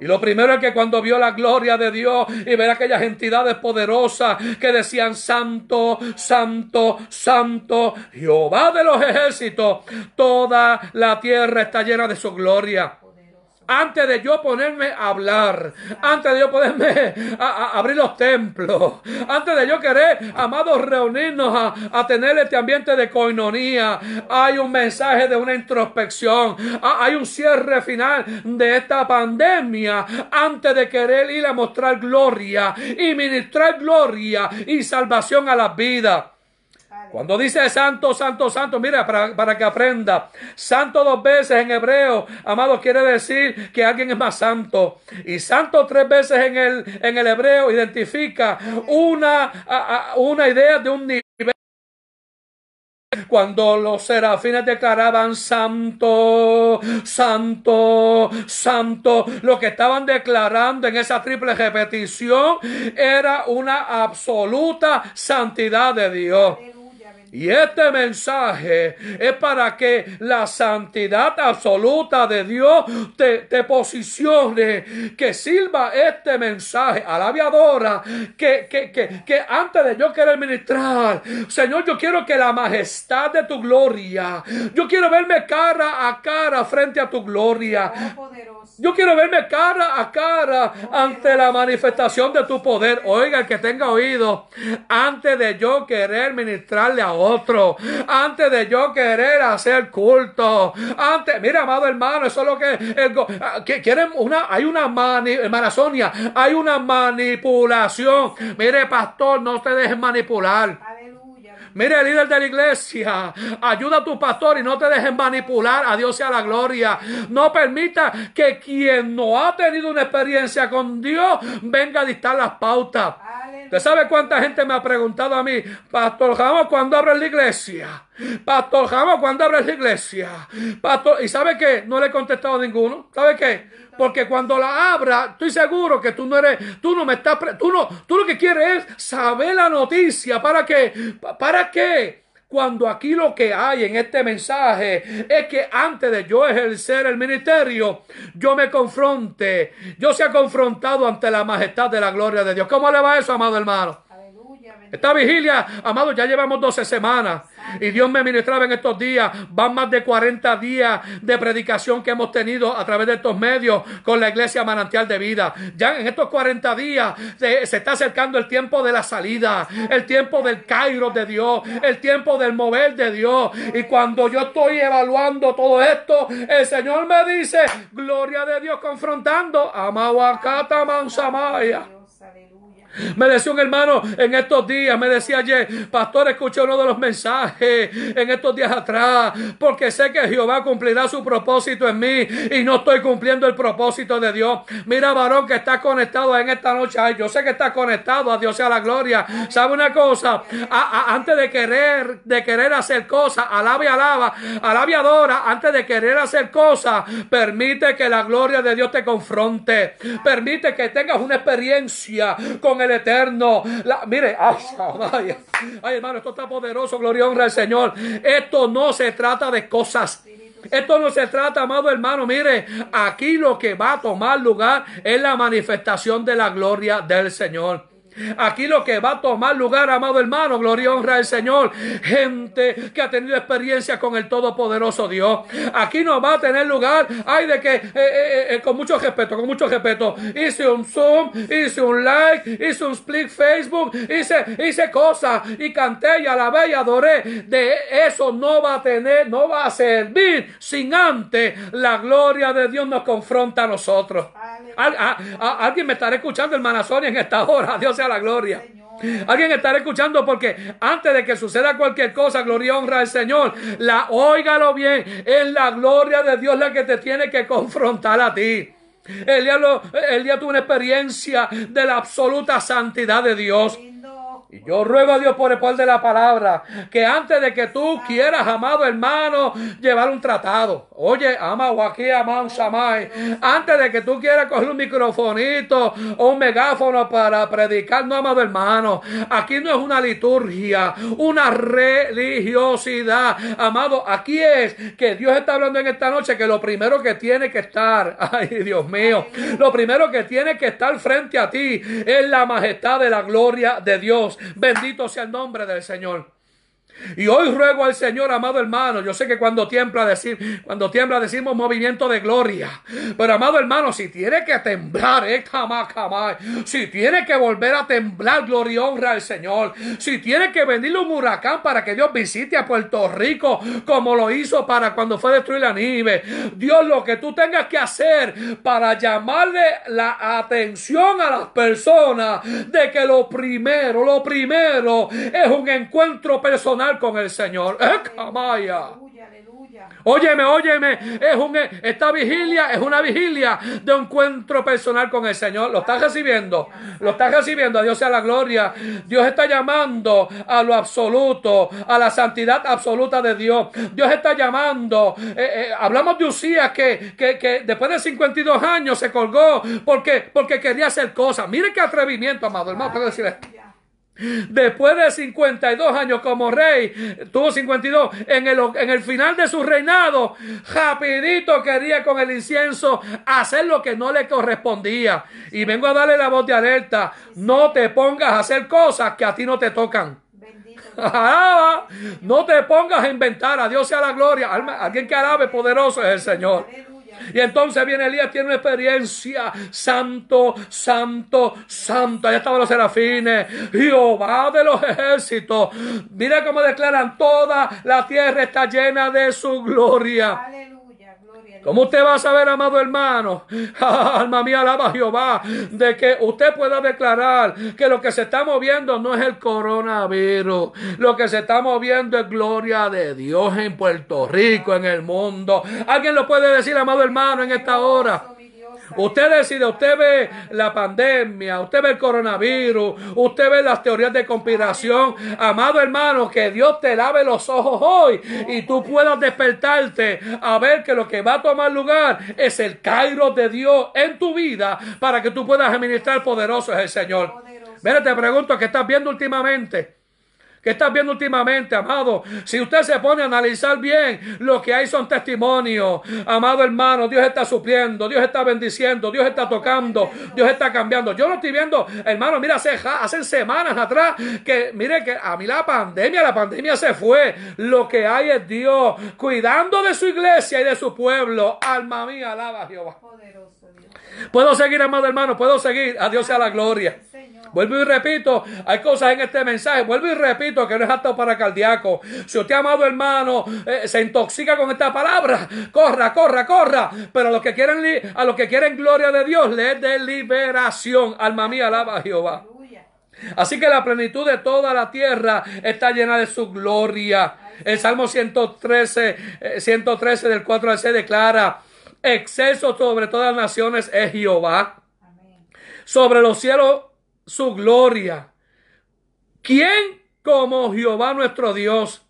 Y lo primero es que cuando vio la gloria de Dios y ver aquellas entidades poderosas que decían Santo, Santo, Santo, Jehová de los ejércitos, toda la tierra está llena de su gloria antes de yo ponerme a hablar, antes de yo ponerme a, abrir los templos, antes de yo querer, amados, reunirnos a, tener este ambiente de coinonía, hay un mensaje de una introspección, hay un cierre final de esta pandemia, antes de querer ir a mostrar gloria y ministrar gloria y salvación a las vidas. Cuando dice santo, santo, santo, mira, para, que aprenda. Santo dos veces en hebreo, amado, quiere decir que alguien es más santo. Y santo tres veces en el, en el hebreo identifica una, una idea de un nivel cuando los serafines declaraban santo, santo, santo, lo que estaban declarando en esa triple repetición era una absoluta santidad de Dios. Y este mensaje es para que la santidad absoluta de Dios te, te posicione, que sirva este mensaje a la aviadora, que, que, que, que antes de yo querer ministrar, Señor, yo quiero que la majestad de tu gloria, yo quiero verme cara a cara frente a tu gloria. Yo quiero verme cara a cara ante la manifestación de tu poder. Oiga, el que tenga oído, antes de yo querer ministrarle a otro, antes de yo querer hacer culto, antes, mira, amado hermano, eso es lo que, ah, que quieren una, hay una mani, hermana Sonia, hay una manipulación. Mire, pastor, no te dejes manipular. Mire, líder de la iglesia, ayuda a tu pastor y no te dejen manipular. A Dios sea la gloria. No permita que quien no ha tenido una experiencia con Dios venga a dictar las pautas. ¿Usted sabe cuánta gente me ha preguntado a mí, Pastor Jamo, ¿cuándo abre la iglesia? Pastor Jamo, ¿cuándo abre la iglesia? Pastor, ¿y sabe qué? No le he contestado a ninguno. ¿Sabe qué? Porque cuando la abra, estoy seguro que tú no eres, tú no me estás, tú no, tú lo que quieres es saber la noticia. ¿Para qué? ¿Para qué? Cuando aquí lo que hay en este mensaje es que antes de yo ejercer el ministerio, yo me confronte, yo sea confrontado ante la majestad de la gloria de Dios. ¿Cómo le va eso, amado hermano? Esta vigilia, amado, ya llevamos 12 semanas. Y Dios me ministraba en estos días. Van más de 40 días de predicación que hemos tenido a través de estos medios con la iglesia manantial de vida. Ya en estos 40 días se, está acercando el tiempo de la salida, el tiempo del Cairo de Dios, el tiempo del mover de Dios. Y cuando yo estoy evaluando todo esto, el Señor me dice, gloria de Dios confrontando a Mawakata Mansamaya. Me decía un hermano en estos días, me decía ayer, pastor, escuché uno de los mensajes en estos días atrás, porque sé que Jehová cumplirá su propósito en mí y no estoy cumpliendo el propósito de Dios. Mira, varón, que está conectado en esta noche. yo sé que está conectado, a Dios sea la gloria. ¿Sabe una cosa? antes de querer, de querer hacer cosas, alaba y alaba, alaba y adora, antes de querer hacer cosas, permite que la gloria de Dios te confronte. Permite que tengas una experiencia con el eterno. mire, ay, ay, hermano, esto está poderoso, gloria honra al Señor. Esto no se trata de cosas. Esto no se trata, amado hermano, mire, aquí lo que va a tomar lugar es la manifestación de la gloria del Señor. Aquí lo que va a tomar lugar, amado hermano, gloria honra al Señor. Gente que ha tenido experiencia con el Todopoderoso Dios. Aquí no va a tener lugar, ay, de que, eh, eh, eh, con mucho respeto, con mucho respeto, hice un Zoom, hice un like, hice un split Facebook, hice, hice cosas y canté y alabé y adoré. De eso no va a tener, no va a servir sin antes la gloria de Dios nos confronta a nosotros. alguien me estará escuchando, hermana Sonia, en esta hora. Dios sea la gloria. Alguien estará escuchando porque antes de que suceda cualquier cosa, gloria honra al Señor. La óigalo bien. Es la gloria de Dios la que te tiene que confrontar a ti. El día tuvo una experiencia de la absoluta santidad de Dios. Y yo ruego a Dios por el poder de la palabra que antes de que tú quieras, amado hermano, llevar un tratado. Oye, ama aquí, ama Shamay. Antes de que tú quieras coger un microfonito o un megáfono para predicar, no, amado hermano. Aquí no es una liturgia, una religiosidad. Amado, aquí es que Dios está hablando en esta noche que lo primero que tiene que estar, [LAUGHS] ay Dios mío, lo primero que tiene que estar frente a ti es la majestad de la gloria de Dios. Bendito sea el nombre del Señor. Y hoy ruego al Señor, amado hermano, yo sé que cuando tiembla decir, cuando tiembla decimos movimiento de gloria. Pero amado hermano, si tiene que temblar, eh, si tiene que volver a temblar, gloria y honra al Señor. Si tiene que venir un huracán para que Dios visite a Puerto Rico, como lo hizo para cuando fue destruir la nieve. Dios, lo que tú tengas que hacer para llamarle la atención a las personas de que lo primero, lo primero es un encuentro personal con el Señor. Óyeme, óyeme, es un, esta vigilia es una vigilia de encuentro personal con el Señor. Lo estás recibiendo, lo estás recibiendo. A Dios sea la gloria. Dios está llamando a lo absoluto, a la santidad absoluta de Dios. Dios está llamando. Eh, eh, hablamos de Usías que, que, que, después de 52 años se colgó porque, porque quería hacer cosas. Mire qué atrevimiento, amado hermano. Puedo decir esto. Después de 52 años como rey, tuvo 52, en el, en el final de su reinado, rapidito quería con el incienso hacer lo que no le correspondía. Y vengo a darle la voz de alerta, no te pongas a hacer cosas que a ti no te tocan. [LAUGHS] no te pongas a inventar, a Dios sea la gloria. Alguien que alabe poderoso es el Señor. Y entonces viene Elías, tiene una experiencia. Santo, santo, santo. Allá estaban los serafines. Jehová de los ejércitos. Mira cómo declaran: toda la tierra está llena de su gloria. Aleluya. ¿Cómo usted va a saber, amado hermano? [LAUGHS] Alma mía, alaba a Jehová. De que usted pueda declarar que lo que se está moviendo no es el coronavirus. Lo que se está moviendo es gloria de Dios en Puerto Rico, en el mundo. ¿Alguien lo puede decir, amado hermano, en esta hora? Usted decide, usted ve la pandemia, usted ve el coronavirus, usted ve las teorías de conspiración. Amado hermano, que Dios te lave los ojos hoy y tú puedas despertarte a ver que lo que va a tomar lugar es el Cairo de Dios en tu vida para que tú puedas administrar poderoso es el Señor. Mira, te pregunto, ¿qué estás viendo últimamente? ¿Qué estás viendo últimamente, amado? Si usted se pone a analizar bien, lo que hay son testimonios. Amado hermano, Dios está supliendo, Dios está bendiciendo, Dios está tocando, Dios está cambiando. Yo no estoy viendo, hermano, mira, hace, hacen semanas atrás que, mire, que a mí la pandemia, la pandemia se fue. Lo que hay es Dios cuidando de su iglesia y de su pueblo. Alma mía, alaba a Jehová. Puedo seguir, amado hermano, puedo seguir. A Dios sea la gloria. Vuelvo y repito, hay cosas en este mensaje. Vuelvo y repito que no es apto para cardíaco. Si usted, amado hermano, eh, se intoxica con esta palabra, corra, corra, corra. Pero a los que quieren, a los que quieren gloria de Dios, le de liberación. Alma mía, alaba a Jehová. Así que la plenitud de toda la tierra está llena de su gloria. El Salmo 113, 113 eh, del 4 al 6 declara, exceso sobre todas las naciones es Jehová. Sobre los cielos su gloria. ¿Quién como Jehová nuestro Dios,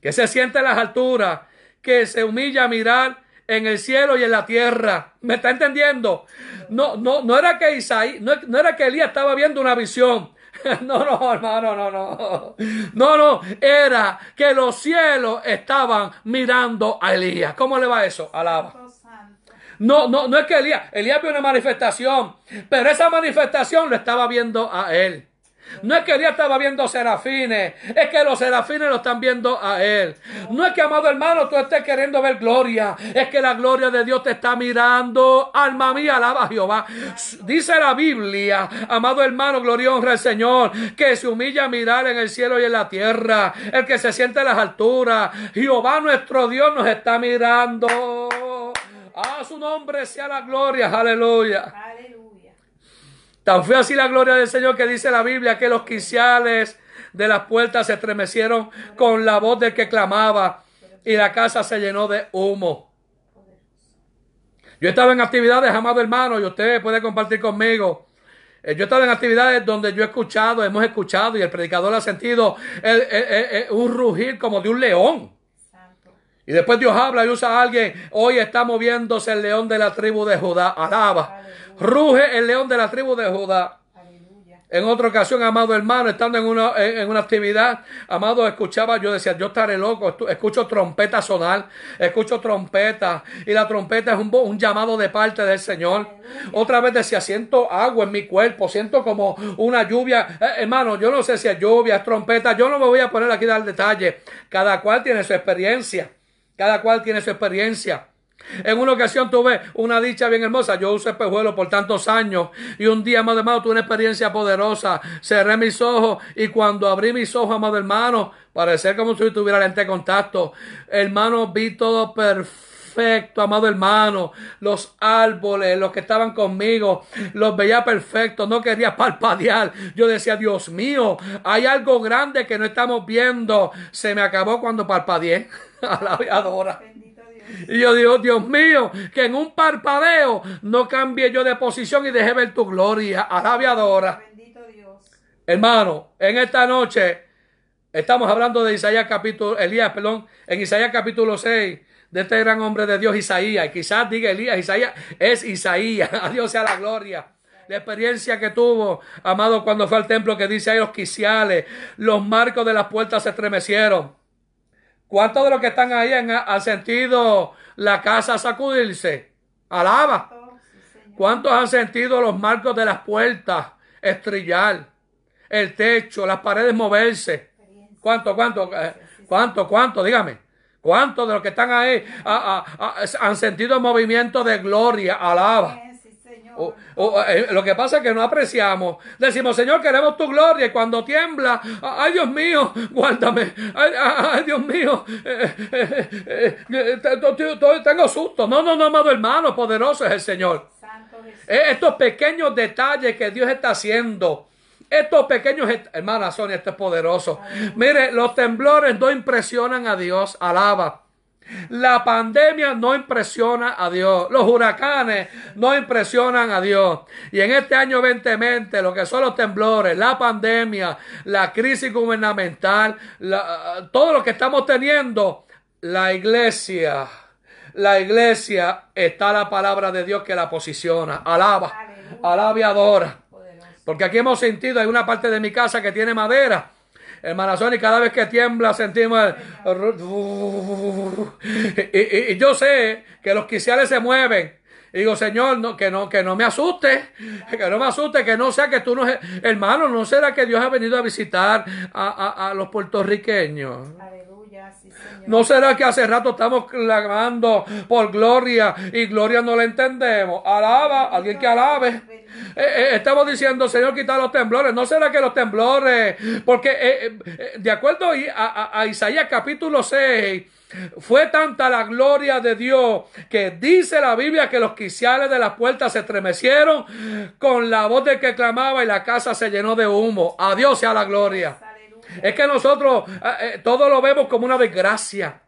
que se siente en las alturas, que se humilla a mirar en el cielo y en la tierra? ¿Me está entendiendo? No, no, no era que Isaí, no, no era que Elías estaba viendo una visión. [LAUGHS] No, no, hermano, no, no. No, no, era que los cielos estaban mirando a Elías. ¿Cómo le va eso? Alaba. No, no, no es que Elías, Elías vio una manifestación, pero esa manifestación lo estaba viendo a él. No es que Elías estaba viendo serafines, es que los serafines lo están viendo a él. No es que, amado hermano, tú estés queriendo ver gloria, es que la gloria de Dios te está mirando. Alma mía, alaba a Jehová. Dice la Biblia, amado hermano, gloria honra al Señor, que se humilla a mirar en el cielo y en la tierra, el que se siente en las alturas. Jehová nuestro Dios nos está mirando. A su nombre sea la gloria, aleluya. Aleluya. Tan fue así la gloria del Señor que dice la Biblia que los quiciales de las puertas se estremecieron con la voz del que clamaba y la casa se llenó de humo. Yo estaba en actividades, amado hermano, y usted puede compartir conmigo. Eh, yo estaba en actividades donde yo he escuchado, hemos escuchado, y el predicador ha sentido un rugir como de un león. Y después Dios habla y usa a alguien. Hoy está moviéndose el león de la tribu de Judá. Alaba. Ruge el león de la tribu de Judá. En otra ocasión, amado hermano, estando en una, en una actividad, amado, escuchaba, yo decía, yo estaré loco, escucho trompeta sonar, escucho trompeta, y la trompeta es un, un llamado de parte del Señor. Otra vez decía, siento agua en mi cuerpo, siento como una lluvia. Eh, hermano, yo no sé si es lluvia, es trompeta, yo no me voy a poner aquí a dar detalle. Cada cual tiene su experiencia, cada cual tiene su experiencia. En una ocasión tuve una dicha bien hermosa. Yo usé espejuelo por tantos años y un día, amado hermano, tuve una experiencia poderosa. Cerré mis ojos y cuando abrí mis ojos, amado hermano, parecía como si tuviera lente de contacto. Hermano, vi todo perfecto, amado hermano. Los árboles, los que estaban conmigo, los veía perfectos. No quería parpadear. Yo decía, Dios mío, hay algo grande que no estamos viendo. Se me acabó cuando parpadeé. A [LAUGHS] la. Y yo digo, Dios mío, que en un parpadeo no cambie yo de posición y deje ver tu gloria. Alabiadora. Bendito Dios. Hermano, en esta noche estamos hablando de Isaías capítulo, Elías, perdón, en Isaías capítulo 6 de este gran hombre de Dios, Isaías. Y quizás diga Elías, Isaías es Isaías. [LAUGHS] A Dios sea la gloria. La experiencia que tuvo, amado, cuando fue al templo que dice ahí los quiciales, los marcos de las puertas se estremecieron. ¿Cuántos de los que están ahí han, sentido la casa sacudirse? Alaba. ¿Cuántos han sentido los marcos de las puertas estrillar? El techo, las paredes moverse. ¿Cuánto, cuánto, eh, cuánto, cuánto? Dígame. ¿Cuántos de los que están ahí han sentido movimiento de gloria? Alaba. Eh, lo que pasa es que no apreciamos. Decimos, Señor, queremos tu gloria. Y cuando tiembla, ay Dios mío, guárdame. Ay, Dios mío, eh, eh, tengo susto. No, no, no, amado hermano, poderoso es el Señor. estos pequeños detalles que Dios está haciendo. Estos pequeños, hermana Sonia, esto es poderoso. Mire, los temblores no impresionan a Dios. Alaba. La pandemia no impresiona a Dios. Los huracanes no impresionan a Dios. Y en este año 2020, lo que son los temblores, la pandemia, la crisis gubernamental, todo lo que estamos teniendo, la iglesia, la iglesia está la palabra de Dios que la posiciona. Alaba, alaba y adora. Porque aquí hemos sentido, hay una parte de mi casa que tiene madera Hermana y cada vez que tiembla sentimos y, yo sé que los quiciales se mueven. Y digo, Señor, no, que, no, que no me asuste, que no me asuste, que no sea que tú no... Hermano, ¿no será que Dios ha venido a visitar a, los puertorriqueños? ¿No será que hace rato estamos clamando por gloria y gloria no la entendemos? Alaba, alguien que alabe. Eh, eh, estamos diciendo, Señor, quita los temblores. ¿No será que los temblores? Porque eh, de acuerdo a, Isaías capítulo 6, fue tanta la gloria de Dios que dice la Biblia que los quiciales de las puertas se estremecieron con la voz de que clamaba y la casa se llenó de humo. A Dios sea la gloria. Es que nosotros todo lo vemos como una desgracia.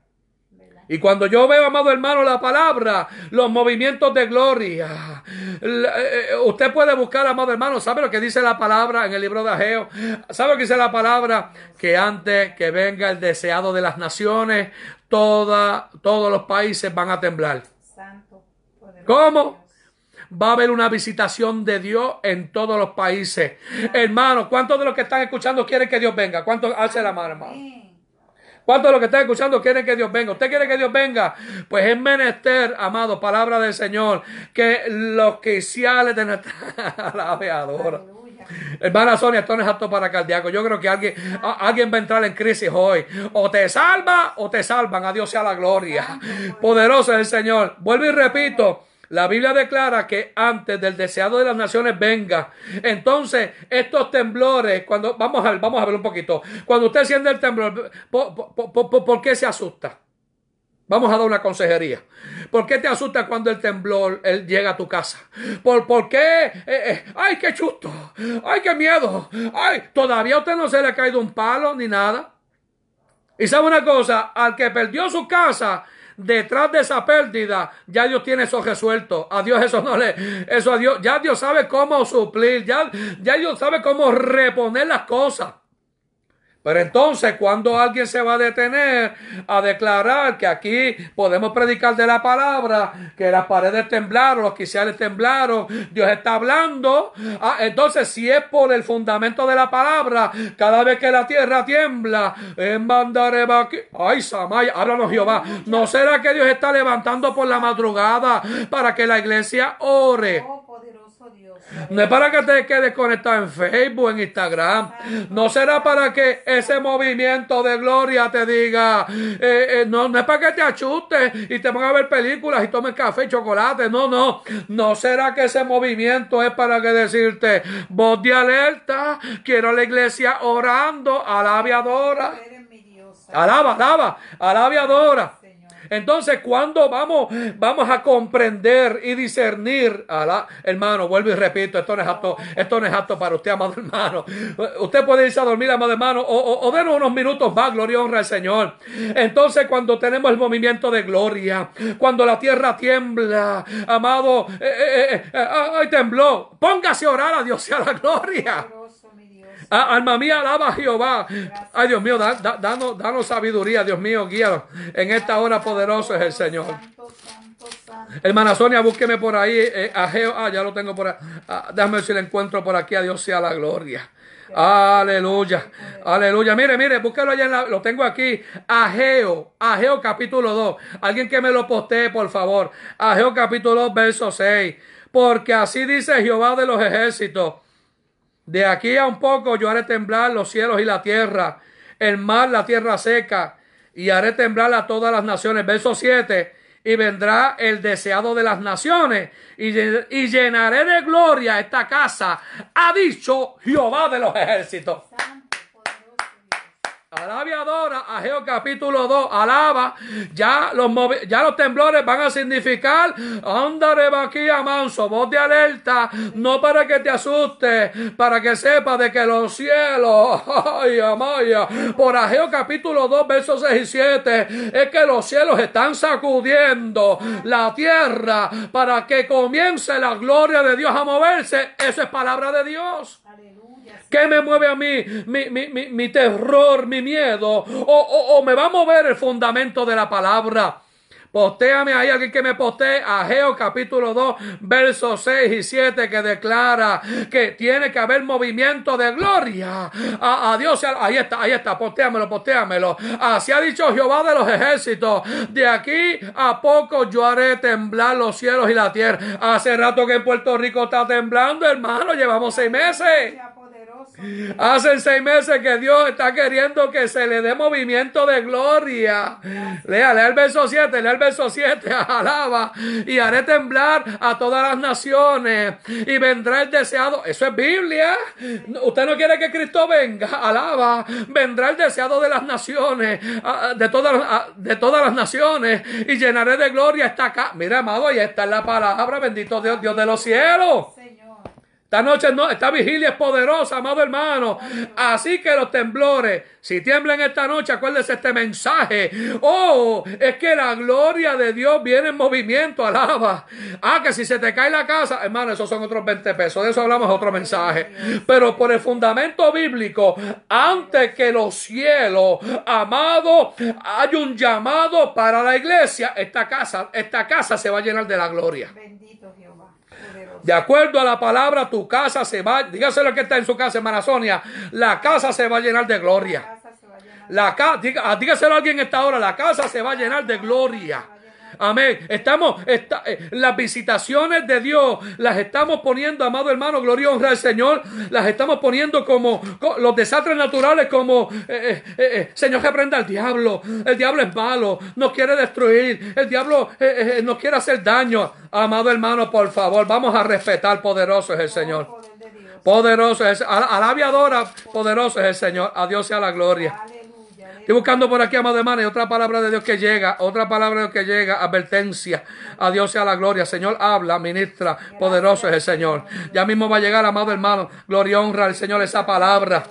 Y cuando yo veo, amado hermano, la palabra, los movimientos de gloria, eh, eh, usted puede buscar, amado hermano, ¿sabe lo que dice la palabra en el libro de Ageo? ¿Sabe lo que dice la palabra? Que antes que venga el deseado de las naciones, toda, todos los países van a temblar. ¿Cómo? va a haber una visitación de Dios en todos los países. Hermano, ¿cuántos de los que están escuchando quieren que Dios venga? ¿Cuántos hace la mano, hermano? ¿Cuántos de los que están escuchando quieren que Dios venga? ¿Usted quiere que Dios venga? Pues es menester, amado, palabra del Señor, que los quiciales de nuestra [LAUGHS] laveadora. Hermana Sonia, esto no es apto para cardíaco. Yo creo que alguien, alguien va a entrar en crisis hoy. O te salva o te salvan. A Dios sea la gloria. Poderoso es el Señor. Vuelvo y repito. La Biblia declara que antes del deseado de las naciones venga. Entonces, estos temblores, cuando vamos a ver, vamos a ver un poquito. Cuando usted siente el temblor, ¿por, qué se asusta? Vamos a dar una consejería. ¿Por qué te asusta cuando el temblor él llega a tu casa? ¿Por, por qué? Eh, eh, ¡Ay, qué chusto! ¡Ay, qué miedo! ¡Ay! Todavía a usted no se le ha caído un palo ni nada. Y sabe una cosa, al que perdió su casa, detrás de esa pérdida, ya Dios tiene eso resuelto. A Dios eso no le, eso a Dios, ya Dios sabe cómo suplir, ya, ya Dios sabe cómo reponer las cosas. Pero entonces, cuando alguien se va a detener a declarar que aquí podemos predicar de la palabra, que las paredes temblaron, los quiciales temblaron, Dios está hablando, ah, entonces si es por el fundamento de la palabra, cada vez que la tierra tiembla, en aquí, ay Samaya, háblanos Jehová, ¿no será que Dios está levantando por la madrugada para que la iglesia ore? No es para que te quedes conectado en Facebook, en Instagram. No será para que ese movimiento de gloria te diga, eh, eh, no, no es para que te achustes y te van a ver películas y tomes café y chocolate. No, no. No será que ese movimiento es para que decirte, voz de alerta, quiero la iglesia orando, alaba y adora. Alaba, alaba, y adora. Entonces, cuando vamos, vamos a comprender y discernir, a la, hermano, vuelvo y repito, esto no es apto, esto no es apto para usted, amado hermano. Usted puede irse a dormir, amado hermano, o, o, denos unos minutos más, gloria y honra al Señor. Entonces, cuando tenemos el movimiento de gloria, cuando la tierra tiembla, amado, eh, eh, eh, eh ay, tembló, póngase a orar a Dios y a la gloria. Ah, alma mía, alaba a Jehová. Ay, Dios mío, danos, sabiduría, Dios mío, guíanos. En esta hora poderoso es el Señor. Hermana Sonia, búsqueme por ahí. Eh, a ah, ya lo tengo por ahí. Ah, déjame ver si le encuentro por aquí. A Dios sea la gloria. Aleluya, aleluya. Mire, mire, búsquelo allá, lo tengo aquí. Ageo, Ageo capítulo 2. Alguien que me lo postee, por favor. Ageo capítulo 2, verso 6. Porque así dice Jehová de los ejércitos. De aquí a un poco yo haré temblar los cielos y la tierra, el mar, la tierra seca, y haré temblar a todas las naciones. Verso 7. Y vendrá el deseado de las naciones, y, llenaré de gloria esta casa, ha dicho Jehová de los ejércitos. Alaba y adora, Ageo capítulo 2, alaba, ya los, ya los temblores van a significar, andaré aquí a manso, voz de alerta, no para que te asustes, para que sepas de que los cielos, [LAUGHS] ay, amaya, por Ageo capítulo 2, versos 6 y 7, es que los cielos están sacudiendo la tierra para que comience la gloria de Dios a moverse, eso es palabra de Dios. ¿Qué me mueve a mí? Mi, mi, mi, mi terror, mi miedo. O, o, o me va a mover el fundamento de la palabra. Postéame ahí alguien que me postee a Geo capítulo 2, versos 6 y 7 que declara que tiene que haber movimiento de gloria a, Dios. Ahí está, ahí está, postéamelo, postéamelo. Así ha dicho Jehová de los ejércitos. De aquí a poco yo haré temblar los cielos y la tierra. Hace rato que en Puerto Rico está temblando, hermano. Llevamos seis meses. Hace seis meses que Dios está queriendo que se le dé movimiento de gloria. Lea, lea el verso 7, lea el verso 7, [LAUGHS] alaba. Y haré temblar a todas las naciones. Y vendrá el deseado. Eso es Biblia. Usted no quiere que Cristo venga, alaba. Vendrá el deseado de las naciones, de todas, de todas las naciones. Y llenaré de gloria esta casa. Mira, amado, ahí está la palabra. Bendito Dios, Dios de los cielos. Esta noche no, esta vigilia es poderosa, amado hermano. Así que los temblores, si tiemblan esta noche, acuérdese este mensaje. Oh, es que la gloria de Dios viene en movimiento, alaba. Ah, que si se te cae la casa, hermano, esos son otros 20 pesos. De eso hablamos otro mensaje. Pero por el fundamento bíblico, antes que los cielos, amado, hay un llamado para la iglesia. Esta casa, esta casa se va a llenar de la gloria. Bendito Jehová. De acuerdo a la palabra, tu casa se va, dígaselo que está en su casa, hermana Sonia, la casa se va a llenar de gloria. La casa, dígaselo a alguien esta hora, la casa se va a llenar de gloria. Amén. Estamos, eh, las visitaciones de Dios las estamos poniendo, amado hermano, gloria y honra al Señor. Las estamos poniendo como, los desastres naturales, como eh, eh, Señor que prenda al diablo. El diablo es malo, nos quiere destruir. El diablo nos quiere hacer daño. Amado hermano, por favor, vamos a respetar. Poderoso es el Señor. Poderoso es, alabiadora, poderoso es el Señor. A Dios sea la gloria. Estoy buscando por aquí, amado hermano, y otra palabra de Dios que llega, otra palabra de Dios que llega, advertencia. A Dios sea la gloria. Señor, habla, ministra, poderoso es el Señor. Ya mismo va a llegar, amado hermano, gloria honra al Señor esa palabra.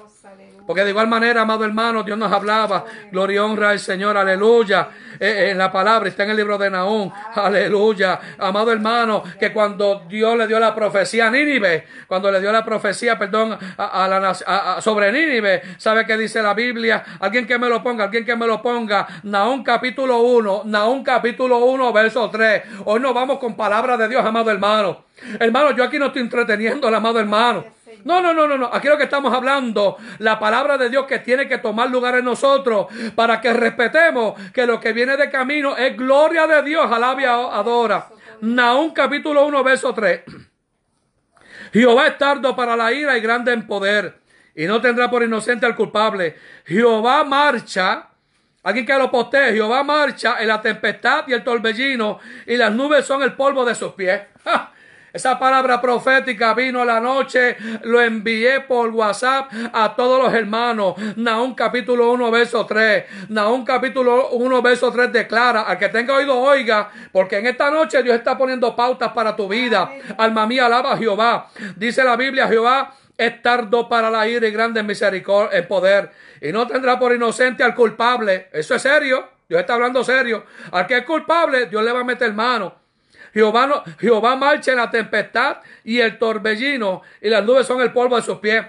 Porque de igual manera, amado hermano, Dios nos hablaba. Gloria honra al Señor, aleluya. Eh, eh, en la palabra, está en el libro de Naúm, aleluya. Amado hermano, que cuando Dios le dio la profecía a Nínive, cuando le dio la profecía, perdón, a, la, sobre Nínive, ¿sabe qué dice la Biblia? Alguien que me lo ponga, alguien que me lo ponga. Naúm capítulo 1, Naúm capítulo 1, verso 3. Hoy nos vamos con palabra de Dios, amado hermano. Hermano, yo aquí no estoy entreteniendo, amado hermano. No, no, no, no, no. Aquí lo que estamos hablando, la palabra de Dios que tiene que tomar lugar en nosotros para que respetemos que lo que viene de camino es gloria de Dios, alabia, adora. Naúm capítulo 1, verso 3. [CLEARS THROAT] Jehová es tardo para la ira y grande en poder, y no tendrá por inocente al culpable. Jehová marcha, alguien que lo postee, Jehová marcha en la tempestad y el torbellino, y las nubes son el polvo de sus pies. [LAUGHS] Esa palabra profética vino la noche, lo envié por WhatsApp a todos los hermanos. Nahum capítulo 1, verso 3. Nahum capítulo 1, verso 3 declara, al que tenga oído oiga, porque en esta noche Dios está poniendo pautas para tu vida. Alma mía, alaba a Jehová. Dice la Biblia, Jehová es tardo para la ira y grande misericordia, en poder, y no tendrá por inocente al culpable. Eso es serio. Dios está hablando serio. Al que es culpable, Dios le va a meter mano. Jehová, Jehová marcha en la tempestad y el torbellino y las nubes son el polvo de sus pies.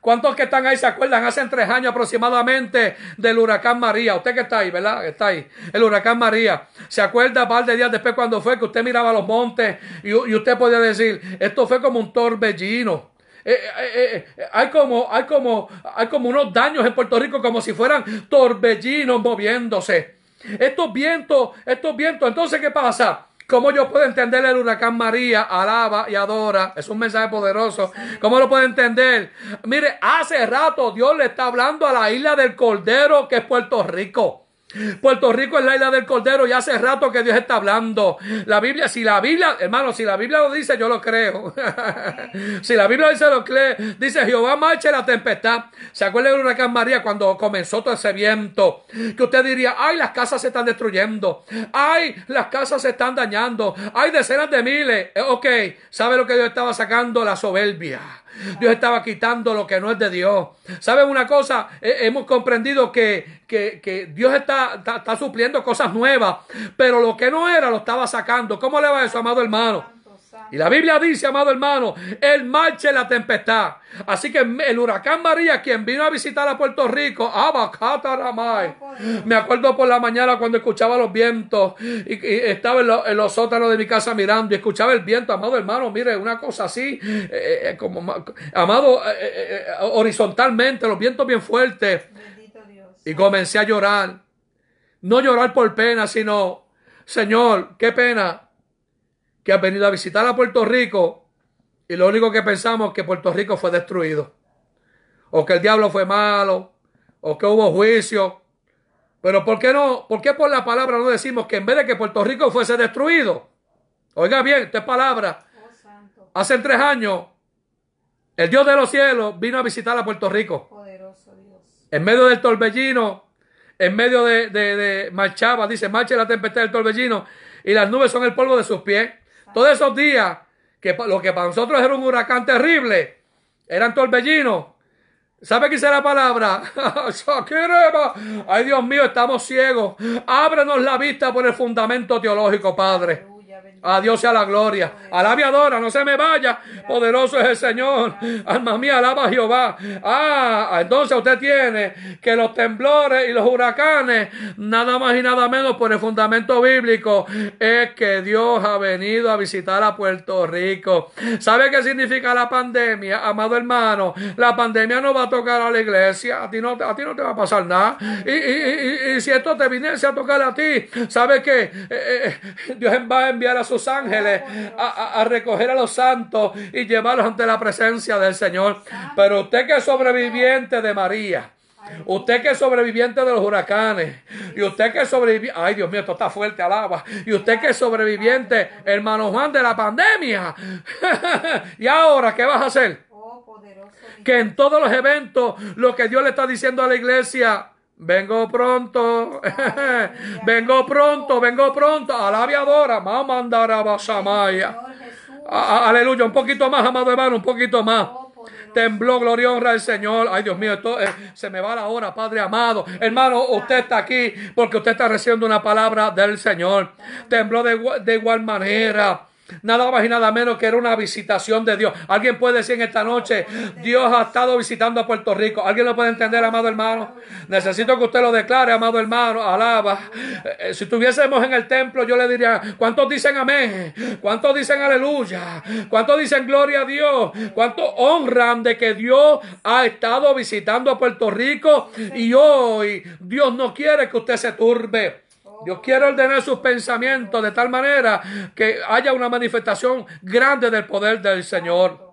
¿Cuántos que están ahí se acuerdan? Hace tres años aproximadamente del huracán María. Usted que está ahí, ¿verdad? Está ahí. El huracán María. ¿Se acuerda un par de días después cuando fue que usted miraba los montes y, usted podía decir, esto fue como un torbellino? Eh, eh, eh, hay como, hay como, hay como unos daños en Puerto Rico como si fueran torbellinos moviéndose. Estos vientos, estos vientos. Entonces, ¿qué pasa? ¿Cómo yo puedo entender el huracán María? Alaba y adora. Es un mensaje poderoso. ¿Cómo lo puedo entender? Mire, hace rato Dios le está hablando a la isla del Cordero, que es Puerto Rico. Puerto Rico es la isla del Cordero y hace rato que Dios está hablando. La Biblia, si la Biblia, hermano, si la Biblia lo dice, yo lo creo. [LAUGHS] si la Biblia dice lo cree, dice Jehová marcha la tempestad. ¿Se acuerda del huracán María cuando comenzó todo ese viento? Que usted diría, ay, las casas se están destruyendo. Ay, las casas se están dañando. Hay decenas de miles. Eh, ok, ¿sabe lo que Dios estaba sacando? La soberbia. Dios estaba quitando lo que no es de Dios. ¿Saben una cosa? hemos comprendido que, que, Dios está, está, está, supliendo cosas nuevas, pero lo que no era lo estaba sacando. ¿Cómo le va eso, amado hermano? Y la Biblia dice, amado hermano, el marcha en la tempestad. Así que el huracán María, quien vino a visitar a Puerto Rico, me acuerdo por la mañana cuando escuchaba los vientos y, estaba en, los sótanos de mi casa mirando y escuchaba el viento, amado hermano, mire, una cosa así, eh, eh, como, amado, eh, horizontalmente, los vientos bien fuertes. Y comencé a llorar. No llorar por pena, sino, Señor, qué pena que ha venido a visitar a Puerto Rico y lo único que pensamos es que Puerto Rico fue destruido. O que el diablo fue malo, o que hubo juicio. Pero ¿por qué no? ¿Por qué por la palabra no decimos que en vez de que Puerto Rico fuese destruido? Oiga bien, esta es palabra. Oh, Hace tres años, el Dios de los cielos vino a visitar a Puerto Rico. Poderoso Dios. En medio del torbellino, en medio de, de, de marchaba, dice, marcha la tempestad del torbellino, y las nubes son el polvo de sus pies. Todos esos días, que lo que para nosotros era un huracán terrible, eran torbellinos. ¿Sabe qué dice la palabra? [LAUGHS] Ay, Dios mío, estamos ciegos. Ábrenos la vista por el fundamento teológico, Padre. A Dios sea la gloria. Alaba adora, no se me vaya. Poderoso es el Señor. Alma mía, alaba a Jehová. Ah, entonces usted tiene que los temblores y los huracanes, nada más y nada menos por el fundamento bíblico, es que Dios ha venido a visitar a Puerto Rico. ¿Sabe qué significa la pandemia, amado hermano? La pandemia no va a tocar a la iglesia. A ti no, a ti no te va a pasar nada. Y, si esto te viniese a tocar a ti, ¿sabe qué? Eh, eh, Dios va a enviar a su sus ángeles a, recoger a los santos y llevarlos ante la presencia del Señor. Pero usted que es sobreviviente de María. Usted que es sobreviviente de los huracanes. Y usted que es sobreviviente. Ay, Dios mío, esto está fuerte al agua. Y usted que es sobreviviente, hermano Juan, de la pandemia. [LAUGHS] y ahora, ¿qué vas a hacer? Que en todos los eventos, lo que Dios le está diciendo a la iglesia, Vengo pronto, [LAUGHS] vengo pronto, vengo pronto. A la aviadora, mamá andará basamaya. Aleluya, un poquito más, amado hermano, un poquito más. Tembló, gloria honra al Señor. Ay, Dios mío, esto, eh, se me va la hora, Padre amado. Hermano, usted está aquí porque usted está recibiendo una palabra del Señor. Tembló de, de igual manera. Nada más y nada menos que era una visitación de Dios. Alguien puede decir en esta noche, Dios ha estado visitando a Puerto Rico. ¿Alguien lo puede entender, amado hermano? Necesito que usted lo declare, amado hermano. Alaba. Eh, si estuviésemos en el templo, yo le diría, ¿cuántos dicen amén? ¿Cuántos dicen aleluya? ¿Cuántos dicen gloria a Dios? ¿Cuántos honran de que Dios ha estado visitando a Puerto Rico? Y hoy Dios no quiere que usted se turbe. Dios quiere ordenar sus pensamientos de tal manera que haya una manifestación grande del poder del Señor.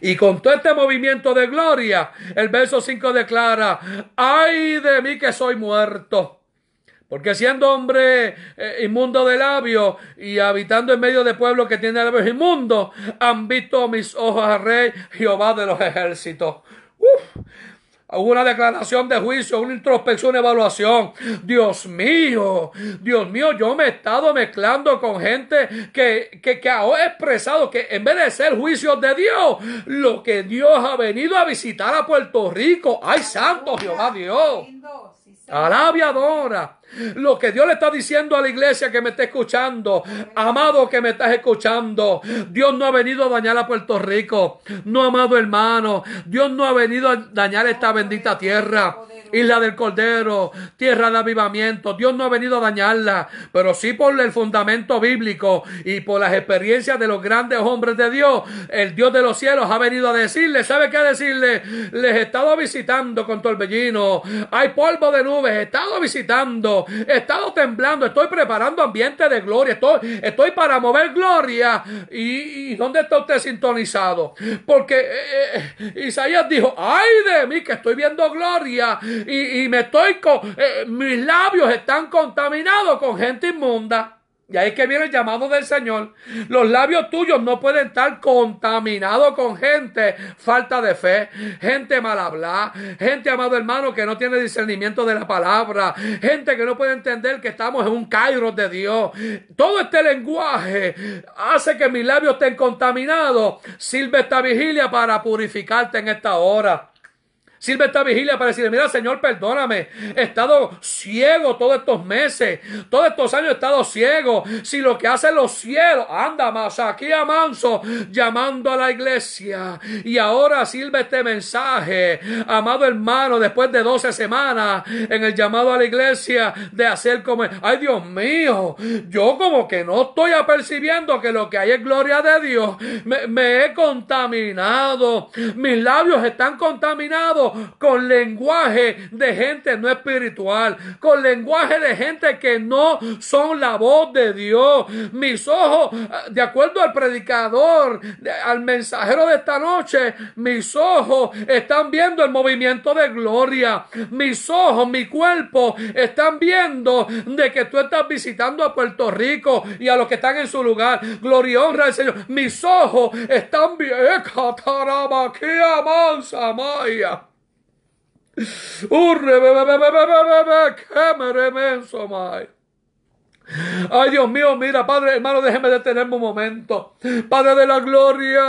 Y con todo este movimiento de gloria, el verso 5 declara, ay de mí que soy muerto. Porque siendo hombre eh, inmundo de labios y habitando en medio de pueblos que tienen labios inmundos, han visto mis ojos al rey Jehová de los ejércitos. Uf, una declaración de juicio, una introspección, una evaluación. Dios mío, Dios mío, yo me he estado mezclando con gente que, que, que ha expresado que en vez de ser juicios de Dios, lo que Dios ha venido a visitar a Puerto Rico. ¡Ay, santo Jehová Dios! Alabia adora. Lo que Dios le está diciendo a la iglesia que me está escuchando, amado que me estás escuchando, Dios no ha venido a dañar a Puerto Rico, no amado hermano, Dios no ha venido a dañar esta bendita tierra. Isla del Cordero, tierra de avivamiento. Dios no ha venido a dañarla, pero sí por el fundamento bíblico y por las experiencias de los grandes hombres de Dios. El Dios de los cielos ha venido a decirle, ¿sabe qué decirle? Les he estado visitando con torbellino. Hay polvo de nubes, he estado visitando, he estado temblando, estoy preparando ambiente de gloria, estoy, estoy para mover gloria. ¿Y, dónde está usted sintonizado? Porque eh, eh, Isaías dijo, ay de mí que estoy viendo gloria y, me estoy con, eh, mis labios están contaminados con gente inmunda. Y ahí es que viene el llamado del Señor. Los labios tuyos no pueden estar contaminados con gente falta de fe, gente mal hablada, gente, amado hermano, que no tiene discernimiento de la palabra, gente que no puede entender que estamos en un cairo de Dios. Todo este lenguaje hace que mis labios estén contaminados. Sirve esta vigilia para purificarte en esta hora. Sirve esta vigilia para decirle, mira Señor, perdóname. He estado ciego todos estos meses. Todos estos años he estado ciego. Si lo que hacen los cielos, anda más aquí a manso, llamando a la iglesia. Y ahora sirve este mensaje, amado hermano, después de 12 semanas en el llamado a la iglesia de hacer como, ay Dios mío, yo como que no estoy apercibiendo que lo que hay es gloria de Dios. Me, me he contaminado. Mis labios están contaminados con lenguaje de gente no espiritual, con lenguaje de gente que no son la voz de Dios. Mis ojos, de acuerdo al predicador, al mensajero de esta noche, mis ojos están viendo el movimiento de gloria. Mis ojos, mi cuerpo están viendo de que tú estás visitando a Puerto Rico y a los que están en su lugar. Gloria y honra al Señor. Mis ojos están viendo. Maya. Ay, Dios mío, mira, Padre, hermano, déjeme detenerme un momento. Padre de la gloria.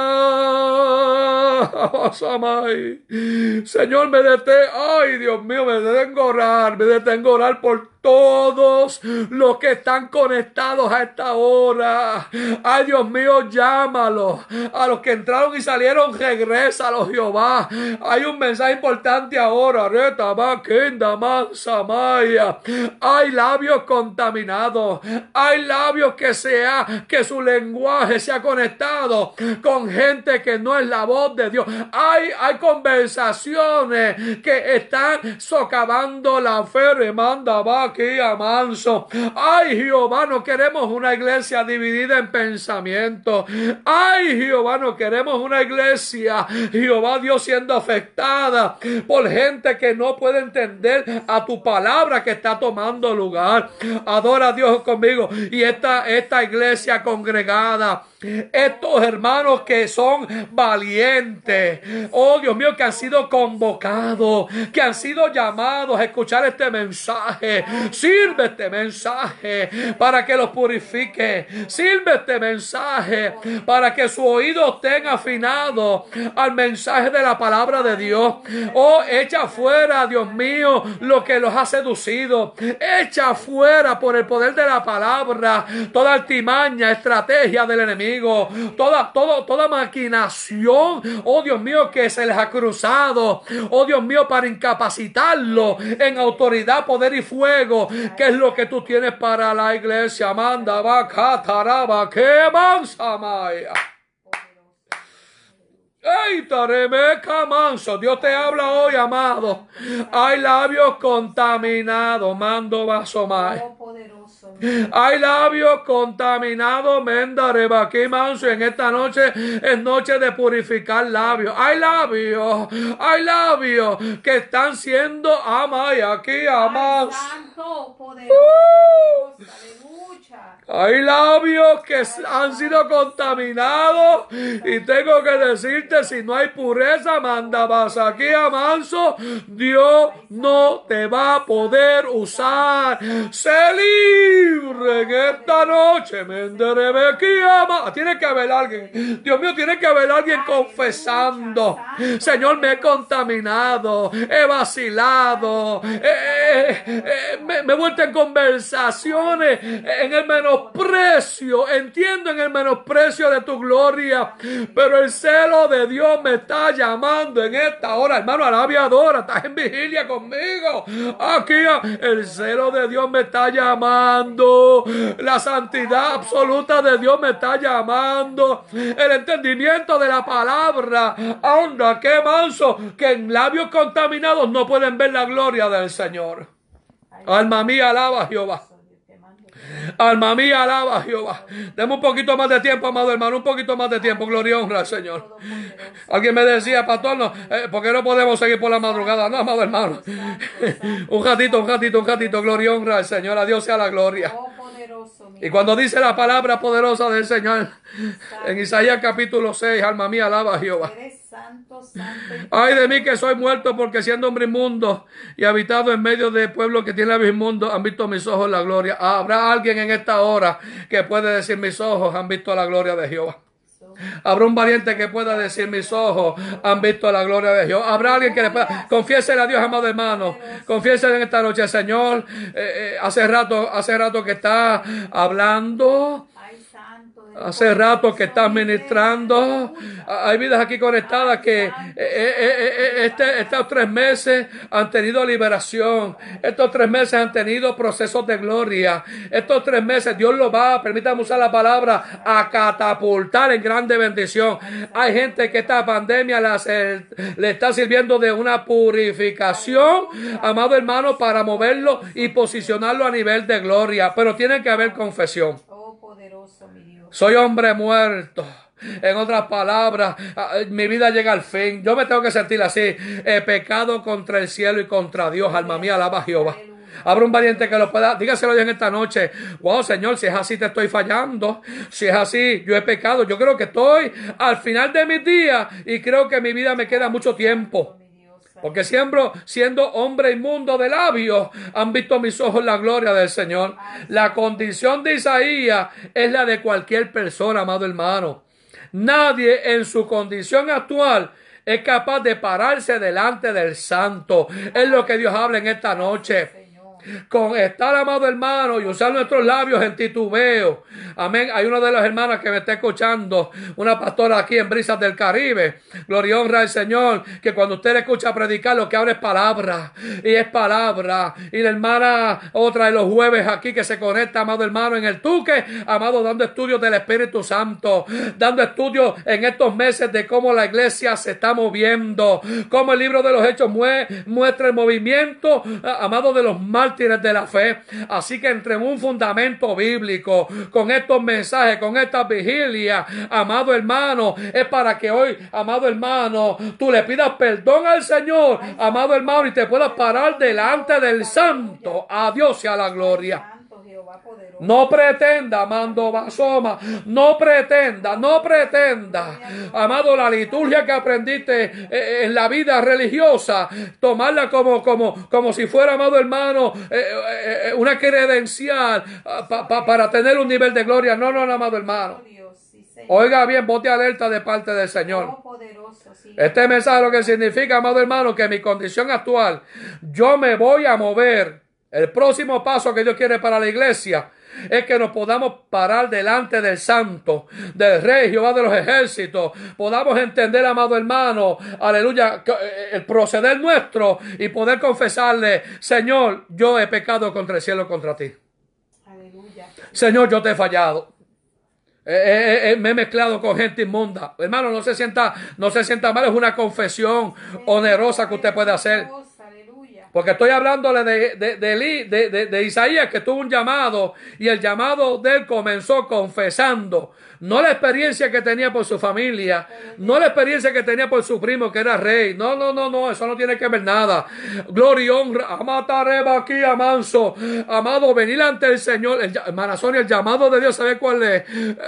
Señor, me detengo. Ay, Dios mío, me detengo a orar. Me detengo a orar por todos los que están conectados a esta hora. Ay, Dios mío, llámalo. A los que entraron y salieron, regrésalo, Jehová. Hay un mensaje importante ahora. Hay labios contaminados. Hay labios que sea, que su lenguaje se ha conectado con gente que no es la voz de Dios. Hay, hay conversaciones que están socavando la fe. Remanda va aquí a manso. Ay, Jehová, no queremos una iglesia dividida en pensamiento. Ay, Jehová, no queremos una iglesia, Jehová Dios siendo afectada por gente que no puede entender a tu palabra que está tomando lugar. Adora a Dios conmigo. Y esta, esta iglesia congregada estos hermanos que son valientes, oh Dios mío, que han sido convocados, que han sido llamados a escuchar este mensaje. Sirve este mensaje para que los purifique. Sirve este mensaje para que su oído estén afinado al mensaje de la palabra de Dios. Oh, echa fuera, Dios mío, lo que los ha seducido. Echa fuera por el poder de la palabra toda altimaña, estrategia del enemigo toda, todo, toda maquinación, oh Dios mío, que se les ha cruzado, oh Dios mío, para incapacitarlo en autoridad, poder y fuego, que es lo que tú tienes para la iglesia. Manda, va, cataraba, que maya. ¡Ey, Taremeca manso! Dios te habla hoy, amado. Hay labios contaminados. Mando vaso más. [LAUGHS] Hay labios contaminados, menda, aquí manso. En esta noche es noche de purificar labios. Hay labios, hay labios que están siendo ama y aquí amados. Uh. Hay labios que han sido contaminados y tengo que decirte si no hay pureza, manda vas aquí a manso, Dios no te va a poder usar. Se libre en esta noche, Tiene que haber alguien, Dios mío, tiene que haber alguien confesando. Señor, me he contaminado, he vacilado, me, me he vuelto en conversaciones en el menos menosprecio, entiendo en el menosprecio de tu gloria, pero el celo de Dios me está llamando en esta hora, hermano, alabia adora, estás en vigilia conmigo. Aquí el celo de Dios me está llamando, la santidad absoluta de Dios me está llamando, el entendimiento de la palabra, anda, qué manso, que en labios contaminados no pueden ver la gloria del Señor. Alma mía, alaba a Jehová. Alma mía, alaba a Jehová. Deme un poquito más de tiempo, amado hermano, un poquito más de tiempo. Gloria y honra al Señor. Alguien me decía, pastor, no, eh, ¿por qué no podemos seguir por la madrugada? No, amado hermano. [LAUGHS] un ratito, un ratito, un ratito. Gloria y honra al Señor. A Dios sea la gloria. Y cuando dice la palabra poderosa del Señor, en Isaías capítulo 6, alma mía, alaba a Jehová. [LAUGHS] Ay de mí que soy muerto porque siendo hombre inmundo y habitado en medio de pueblos que tienen inmundo, han visto mis ojos la gloria. Habrá alguien en esta hora que puede decir mis ojos han visto la gloria de Jehová. Habrá un valiente que pueda decir mis ojos han visto la gloria de Jehová. Habrá alguien que le pueda confiese a Dios, amado hermano. Confiese en esta noche, Señor. Eh, eh, hace rato, hace rato que está hablando Hace rato que estás ministrando. Hay vidas aquí conectadas que eh, eh, eh, este, estos tres meses han tenido liberación. Estos tres meses han tenido procesos de gloria. Estos tres meses Dios lo va, permítame usar la palabra, a catapultar en grande bendición. Hay gente que esta pandemia le está sirviendo de una purificación, amado hermano, para moverlo y posicionarlo a nivel de gloria. Pero tiene que haber confesión. Soy hombre muerto. En otras palabras, ah, mi vida llega al fin. Yo me tengo que sentir así. He pecado contra el cielo y contra Dios. Alma mía, alaba a Jehová. Habrá un valiente que lo pueda. Dígaselo en esta noche. Wow, Señor, si es así, te estoy fallando. Si es así, yo he pecado. Yo creo que estoy al final de mis días y creo que mi vida me queda mucho tiempo. Porque siempre siendo hombre inmundo de labios, han visto mis ojos la gloria del Señor. La condición de Isaías es la de cualquier persona, amado hermano. Nadie en su condición actual es capaz de pararse delante del santo. Es lo que Dios habla en esta noche con estar, amado hermano, y usar nuestros labios en titubeo. Amén. Hay una de las hermanas que me está escuchando, una pastora aquí en Brisas del Caribe. Gloria y honra al Señor, que cuando usted escucha predicar, lo que habla es palabra, y es palabra. Y la hermana, otra de los jueves aquí que se conecta, amado hermano, en el Tuque, amado, dando estudios del Espíritu Santo, dando estudios en estos meses de cómo la iglesia se está moviendo, cómo el libro de los Hechos muestra el movimiento, amado, de los mal mártires de la fe. Así que entre un fundamento bíblico, con estos mensajes, con estas vigilias, amado hermano, es para que hoy, amado hermano, tú le pidas perdón al Señor, amado hermano, y te puedas parar delante del Santo. A Dios sea la gloria. No pretenda, amando Basoma, no pretenda, no pretenda, amado, la liturgia que aprendiste eh, eh, en la vida religiosa, tomarla como, como, como si fuera, amado hermano, eh, una credencial ah, para tener un nivel de gloria. No, no, no, amado hermano. Oiga bien, bote alerta de parte del Señor. Este mensaje lo que significa, amado hermano, que mi condición actual, yo me voy a mover. El próximo paso que Dios quiere para la iglesia es que nos podamos parar delante del Santo, del Rey Jehová de los ejércitos, podamos entender, amado hermano, aleluya, eh, el proceder nuestro y poder confesarle, Señor, yo he pecado contra el cielo, contra ti. Aleluya. Señor, yo te he fallado. me he mezclado con gente inmunda. Hermano, no se sienta, no se sienta mal, es una confesión onerosa que usted puede hacer. Porque estoy hablándole de, de, de, Isaías que tuvo un llamado y el llamado de él comenzó confesando no la experiencia que tenía por su familia, no la experiencia que tenía por su primo que era rey. No, no, no, no, eso no tiene que ver nada. Gloria y honra. Amatareba aquí, amanso. Amado, venir ante el Señor. El, hermana Sonia, el llamado de Dios, ¿sabe cuál es?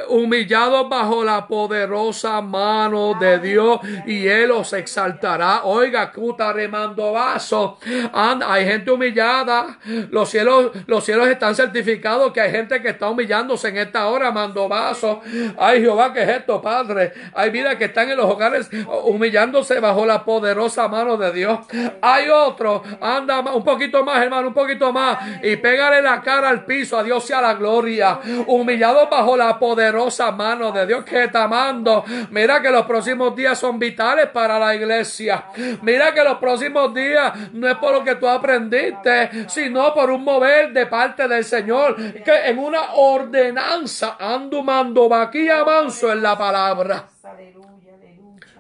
Humillado bajo la poderosa mano de Dios y Él os exaltará. Oiga, cuta remando vaso. hay gente humillada. Los cielos, los cielos están certificados que hay gente que está humillándose en esta hora, mando vaso. Ay Jehová, ¿qué es esto, Padre? Hay vidas que están en los hogares humillándose bajo la poderosa mano de Dios. Hay otro, anda un poquito más, hermano, un poquito más. Y pégale la cara al piso. A Dios sea la gloria. Humillado bajo la poderosa mano de Dios que está amando. Mira que los próximos días son vitales para la iglesia. Mira que los próximos días no es por lo que tú aprendiste, sino por un mover de parte del Señor. Que en una ordenanza ando mando aquí avanzo en la palabra.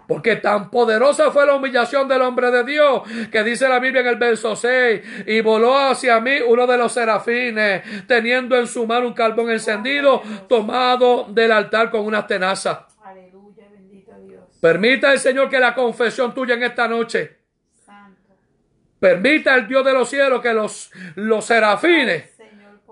Porque tan poderosa fue la humillación del hombre de Dios que dice la Biblia en el verso 6 y voló hacia mí uno de los serafines teniendo en su mano un carbón encendido tomado del altar con una tenaza. Permita el Señor que la confesión tuya en esta noche. Permita el Dios de los cielos que los, los serafines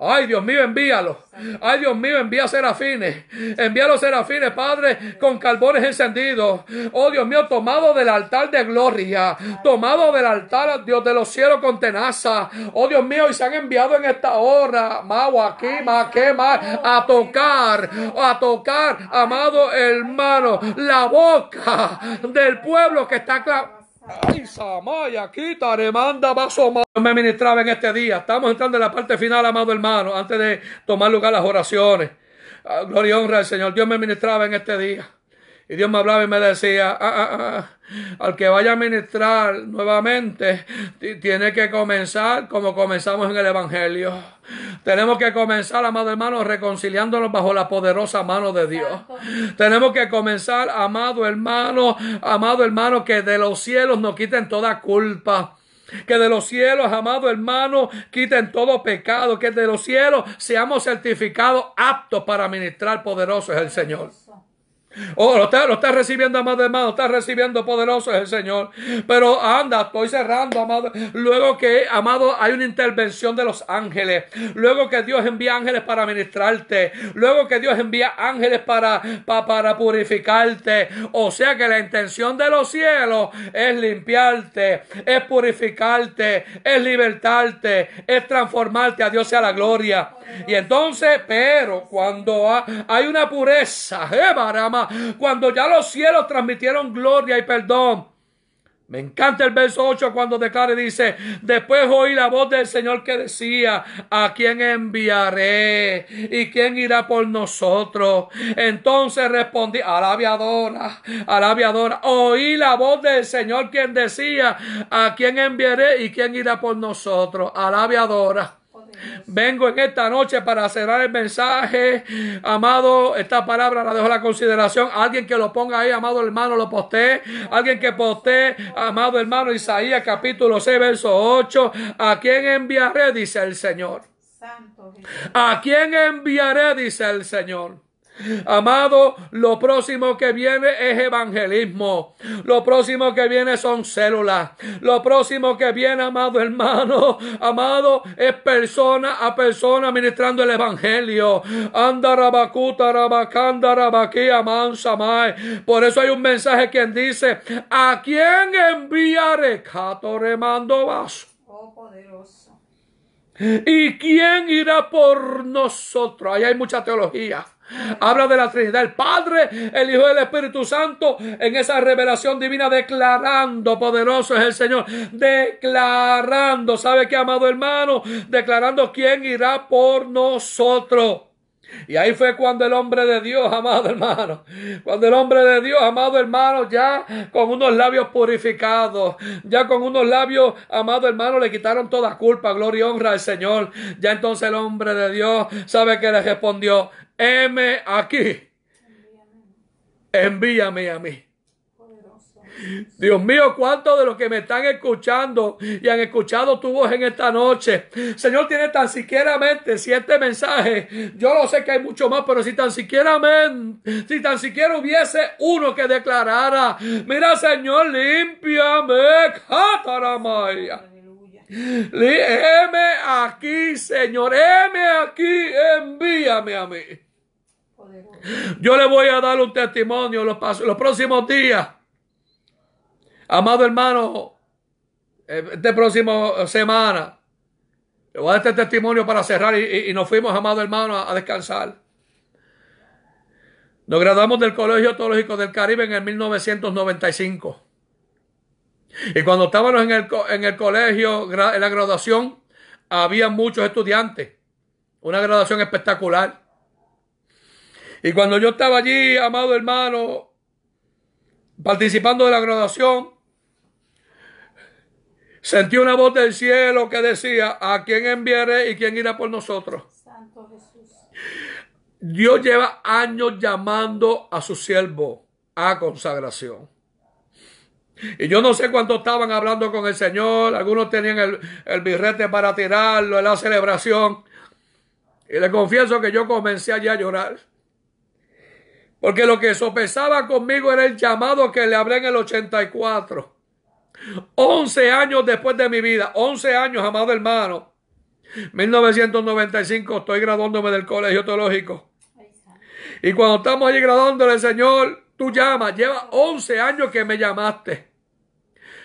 Ay, Dios mío, envíalo. Ay, Dios mío, envía serafines. Envía los serafines, Padre, con carbones encendidos. Oh, Dios mío, tomado del altar de gloria. Tomado del altar, Dios de los cielos con tenaza. Oh, Dios mío, y se han enviado en esta hora. Mau aquí, ma que más. A tocar, a tocar, amado hermano, la boca del pueblo que está Ay, Samaya, quita, manda, vaso me ministraba en este día. Estamos entrando en la parte final, amado hermano, antes de tomar lugar las oraciones. Ah, gloria y honra al Señor. Dios me ministraba en este día. Y Dios me hablaba y me decía, ah, ah, ah, al que vaya a ministrar nuevamente, tiene que comenzar como comenzamos en el Evangelio. Tenemos que comenzar, amado hermano, reconciliándonos bajo la poderosa mano de Dios. Tenemos que comenzar, amado hermano, amado hermano, que de los cielos nos quiten toda culpa. Que de los cielos, amado hermano, quiten todo pecado. Que de los cielos seamos certificados aptos para ministrar poderoso es el Señor. Oh, lo está, lo está recibiendo, amado hermano, está recibiendo poderoso es el Señor. Pero anda, estoy cerrando, amado. Luego que, amado, hay una intervención de los ángeles. Luego que Dios envía ángeles para ministrarte. Luego que Dios envía ángeles para, para, purificarte. O sea que la intención de los cielos es limpiarte, es purificarte, es libertarte, es transformarte. A Dios sea la gloria. Y entonces, pero cuando hay una pureza, eh, cuando ya los cielos transmitieron gloria y perdón. Me encanta el verso 8 cuando declara y dice, después oí la voz del Señor que decía, ¿a quién enviaré? ¿Y quién irá por nosotros? Entonces respondí, a la aviadora, a la aviadora, oí la voz del Señor quien decía, ¿a quién enviaré y quién irá por nosotros? A la aviadora. Vengo en esta noche para cerrar el mensaje. Amado, esta palabra la dejo a la consideración. Alguien que lo ponga ahí, amado hermano, lo postee. Alguien que postee, amado hermano, Isaías capítulo 6, verso 8. ¿A quién enviaré? Dice el Señor. ¿A quién enviaré? Dice el Señor. Amado, lo próximo que viene es evangelismo. Lo próximo que viene son células. Lo próximo que viene, amado hermano, amado, es persona a persona ministrando el evangelio. Por eso hay un mensaje que dice, ¿a quién enviaré? Cato remando vaso. Oh, poderoso. ¿Y quién irá por nosotros? Ahí hay mucha teología. Habla de la Trinidad, el Padre, el Hijo y el Espíritu Santo en esa revelación divina declarando, poderoso es el Señor, declarando, ¿sabe qué, amado hermano? Declarando quién irá por nosotros. Y ahí fue cuando el hombre de Dios, amado hermano, cuando el hombre de Dios, amado hermano, ya con unos labios purificados, ya con unos labios, amado hermano, le quitaron toda culpa, gloria y honra al Señor. Ya entonces el hombre de Dios sabe que le respondió, heme aquí, envíame a mí. Dios mío, cuántos de los que me están escuchando y han escuchado tu voz en esta noche, Señor, tiene tan siquiera mente si este mensaje, yo lo sé que hay mucho más, pero si tan siquiera mente, si tan siquiera hubiese uno que declarara, mira Señor, límpiame, cataramaya. Heme aquí, Señor, heme aquí, envíame a mí. Yo le voy a dar un testimonio los, los próximos días. Amado hermano, eh, este próximo semana, le voy a dar este testimonio para cerrar y, nos fuimos, amado hermano, a, descansar. Nos graduamos del Colegio Teológico del Caribe en el 1995. Y cuando estábamos en el, en el colegio, en la graduación, había muchos estudiantes. Una graduación espectacular. Y cuando yo estaba allí, amado hermano, participando de la graduación, sentí una voz del cielo que decía, ¿a quién enviaré y quién irá por nosotros? Santo Jesús. Dios lleva años llamando a su siervo a consagración. Y yo no sé cuántos estaban hablando con el Señor, algunos tenían el, el birrete para tirarlo en la celebración. Y le confieso que yo comencé allí a llorar. Porque lo que sopesaba conmigo era el llamado que le hablé en el 84. 11 años después de mi vida, 11 años, amado hermano. 1995 estoy graduándome del colegio teológico. Y cuando estamos allí graduándole, Señor, tú llamas, lleva 11 años que me llamaste.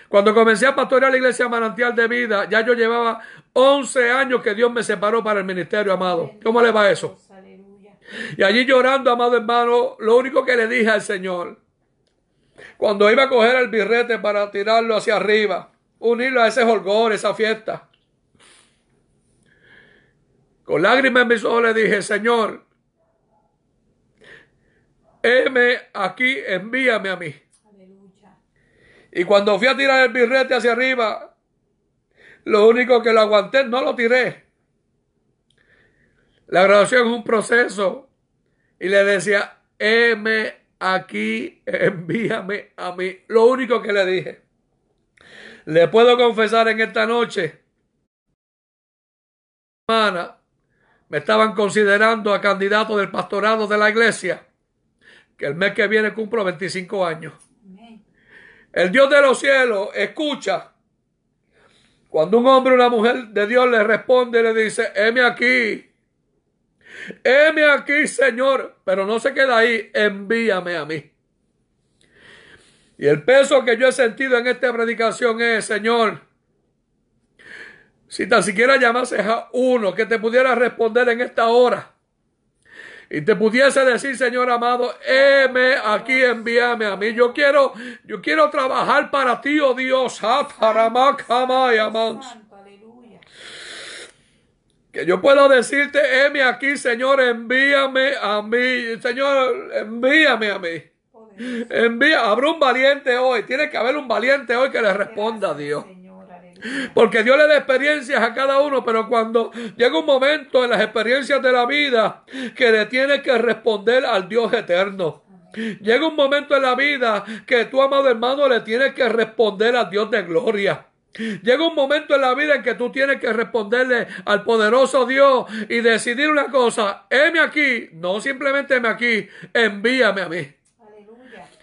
Cuando comencé a pastorear la iglesia manantial de vida, ya yo llevaba 11 años que Dios me separó para el ministerio, amado. ¿Cómo le va eso? Y allí llorando, amado hermano, lo único que le dije al Señor, cuando iba a coger el birrete para tirarlo hacia arriba, unirlo a ese holgor, esa fiesta, con lágrimas en mis ojos le dije, Señor, heme aquí, envíame a mí. Y cuando fui a tirar el birrete hacia arriba, lo único que lo aguanté, no lo tiré. La graduación es un proceso. Y le decía, heme aquí, [LAUGHS] envíame a mí. Lo único que le dije. Le puedo confesar en esta noche, hermana, me estaban considerando a candidato del pastorado de la iglesia, que el mes que viene cumplo 25 años. El Dios de los cielos escucha cuando un hombre o una mujer de Dios le responde y le dice, heme aquí, heme aquí, Señor, pero no se queda ahí, envíame a mí. Y el peso que yo he sentido en esta predicación es, Señor, si tan siquiera llamases a uno que te pudiera responder en esta hora y te pudiese decir, Señor amado, heme aquí, envíame a mí. Yo quiero, yo quiero trabajar para ti, oh Dios. Que yo puedo decirte, heme aquí, Señor, envíame a mí. Señor, envíame a mí. Envía, habrá un valiente hoy. Tiene que haber un valiente hoy que le responda a Dios. Porque Dios le da experiencias a cada uno, pero cuando llega un momento en las experiencias de la vida que le tiene que responder al Dios eterno. Llega un momento en la vida que tu amado hermano le tienes que responder al Dios de gloria. Llega un momento en la vida en que tú tienes que responderle al poderoso Dios y decidir una cosa, heme aquí, no simplemente heme aquí, envíame a mí.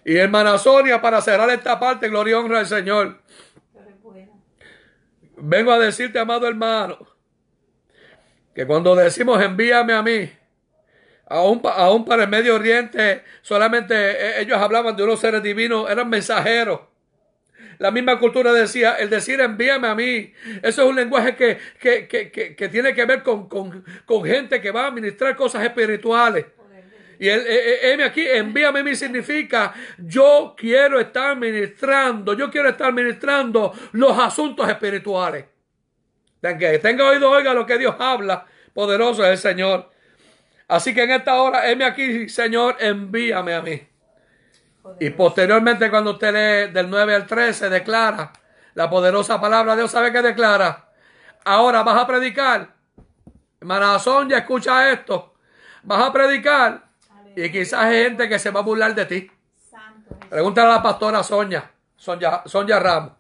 Y hermana Sonia, para cerrar esta parte, gloria y honra al Señor. Vengo a decirte, amado hermano, que cuando decimos envíame a mí, aún, aún para el Medio Oriente, solamente eh, ellos hablaban de unos seres divinos, eran mensajeros. La misma cultura decía, el decir envíame a mí. Eso es un lenguaje que, que, que, que tiene que ver con, con, con, gente que va a ministrar cosas espirituales. Y él, eh, eh, aquí, envíame a mí significa, yo quiero estar ministrando, yo quiero estar ministrando los asuntos espirituales. Que tenga oído, oiga lo que Dios habla, poderoso es el Señor. Así que en esta hora, heme aquí, Señor, envíame a mí. Y posteriormente, cuando usted lee del 9 al 13, declara la poderosa palabra de Dios. ¿Sabe qué declara? Ahora vas a predicar. Hermana Sonia, escucha esto. Vas a predicar. Y quizás hay gente que se va a burlar de ti. Pregúntale a la pastora Sonia, Sonia, Sonia Ramos,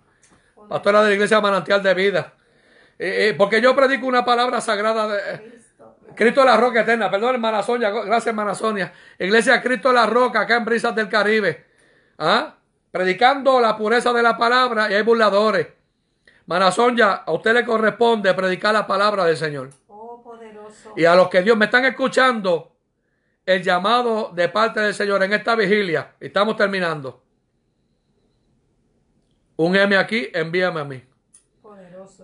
pastora de la iglesia Manantial de Vida. Eh, eh, porque yo predico una palabra sagrada de, Cristo de la Roca Eterna, perdón, hermana Sonia, gracias, hermana Sonia. Iglesia Cristo de la Roca, acá en Brisas del Caribe. ¿Ah? Predicando la pureza de la palabra y hay burladores. Hermana Sonia, a usted le corresponde predicar la palabra del Señor. Oh, poderoso. Y a los que Dios me están escuchando, el llamado de parte del Señor en esta vigilia, estamos terminando. Un M aquí, envíame a mí.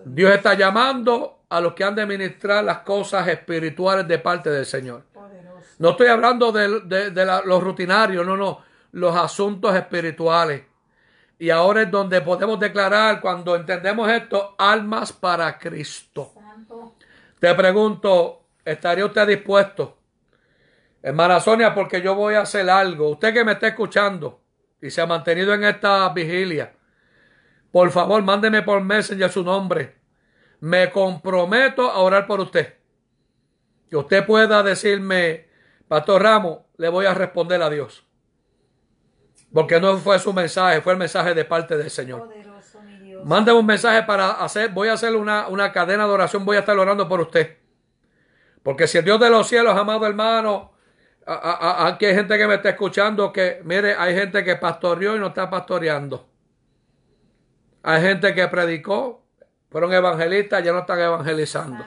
Dios está llamando a los que han de ministrar las cosas espirituales de parte del Señor. No estoy hablando de, los rutinarios, no, no, los asuntos espirituales. Y ahora es donde podemos declarar, cuando entendemos esto, almas para Cristo. Te pregunto, ¿estaría usted dispuesto? Hermana Sonia, porque yo voy a hacer algo. Usted que me está escuchando y se ha mantenido en esta vigilia, por favor, mándeme por Messenger su nombre me comprometo a orar por usted. Que usted pueda decirme, Pastor Ramos, le voy a responder a Dios. Porque no fue su mensaje, fue el mensaje de parte del Señor. Mándeme un mensaje para hacer, voy a hacer una, una cadena de oración, voy a estar orando por usted. Porque si el Dios de los cielos, amado hermano, aquí hay gente que me está escuchando que, mire, hay gente que pastoreó y no está pastoreando. Hay gente que predicó fueron evangelistas, ya no están evangelizando.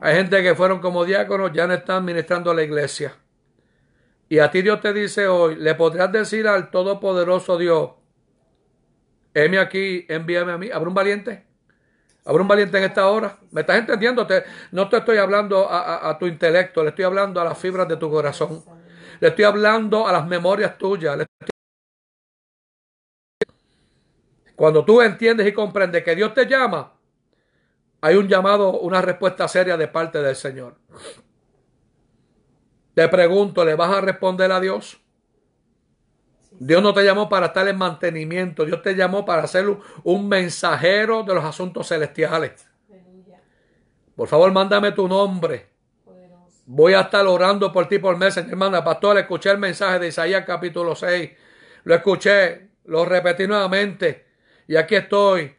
Hay gente que fueron como diáconos, ya no están ministrando a la iglesia. Y a ti Dios te dice hoy, le podrás decir al Todopoderoso Dios, heme aquí, envíame a mí. ¿Habrá un valiente? ¿Habrá un valiente en esta hora? ¿Me estás entendiendo? no te estoy hablando a, tu intelecto, le estoy hablando a las fibras de tu corazón. Le estoy hablando a las memorias tuyas. Cuando tú entiendes y comprendes que Dios te llama, hay un llamado, una respuesta seria de parte del Señor. Te pregunto, ¿le vas a responder a Dios? Dios no te llamó para estar en mantenimiento, Dios te llamó para ser un mensajero de los asuntos celestiales. Por favor, mándame tu nombre. Voy a estar orando por ti por meses. Hermana, pastor, escuché el mensaje de Isaías capítulo 6. Lo escuché, lo repetí nuevamente. Y aquí estoy.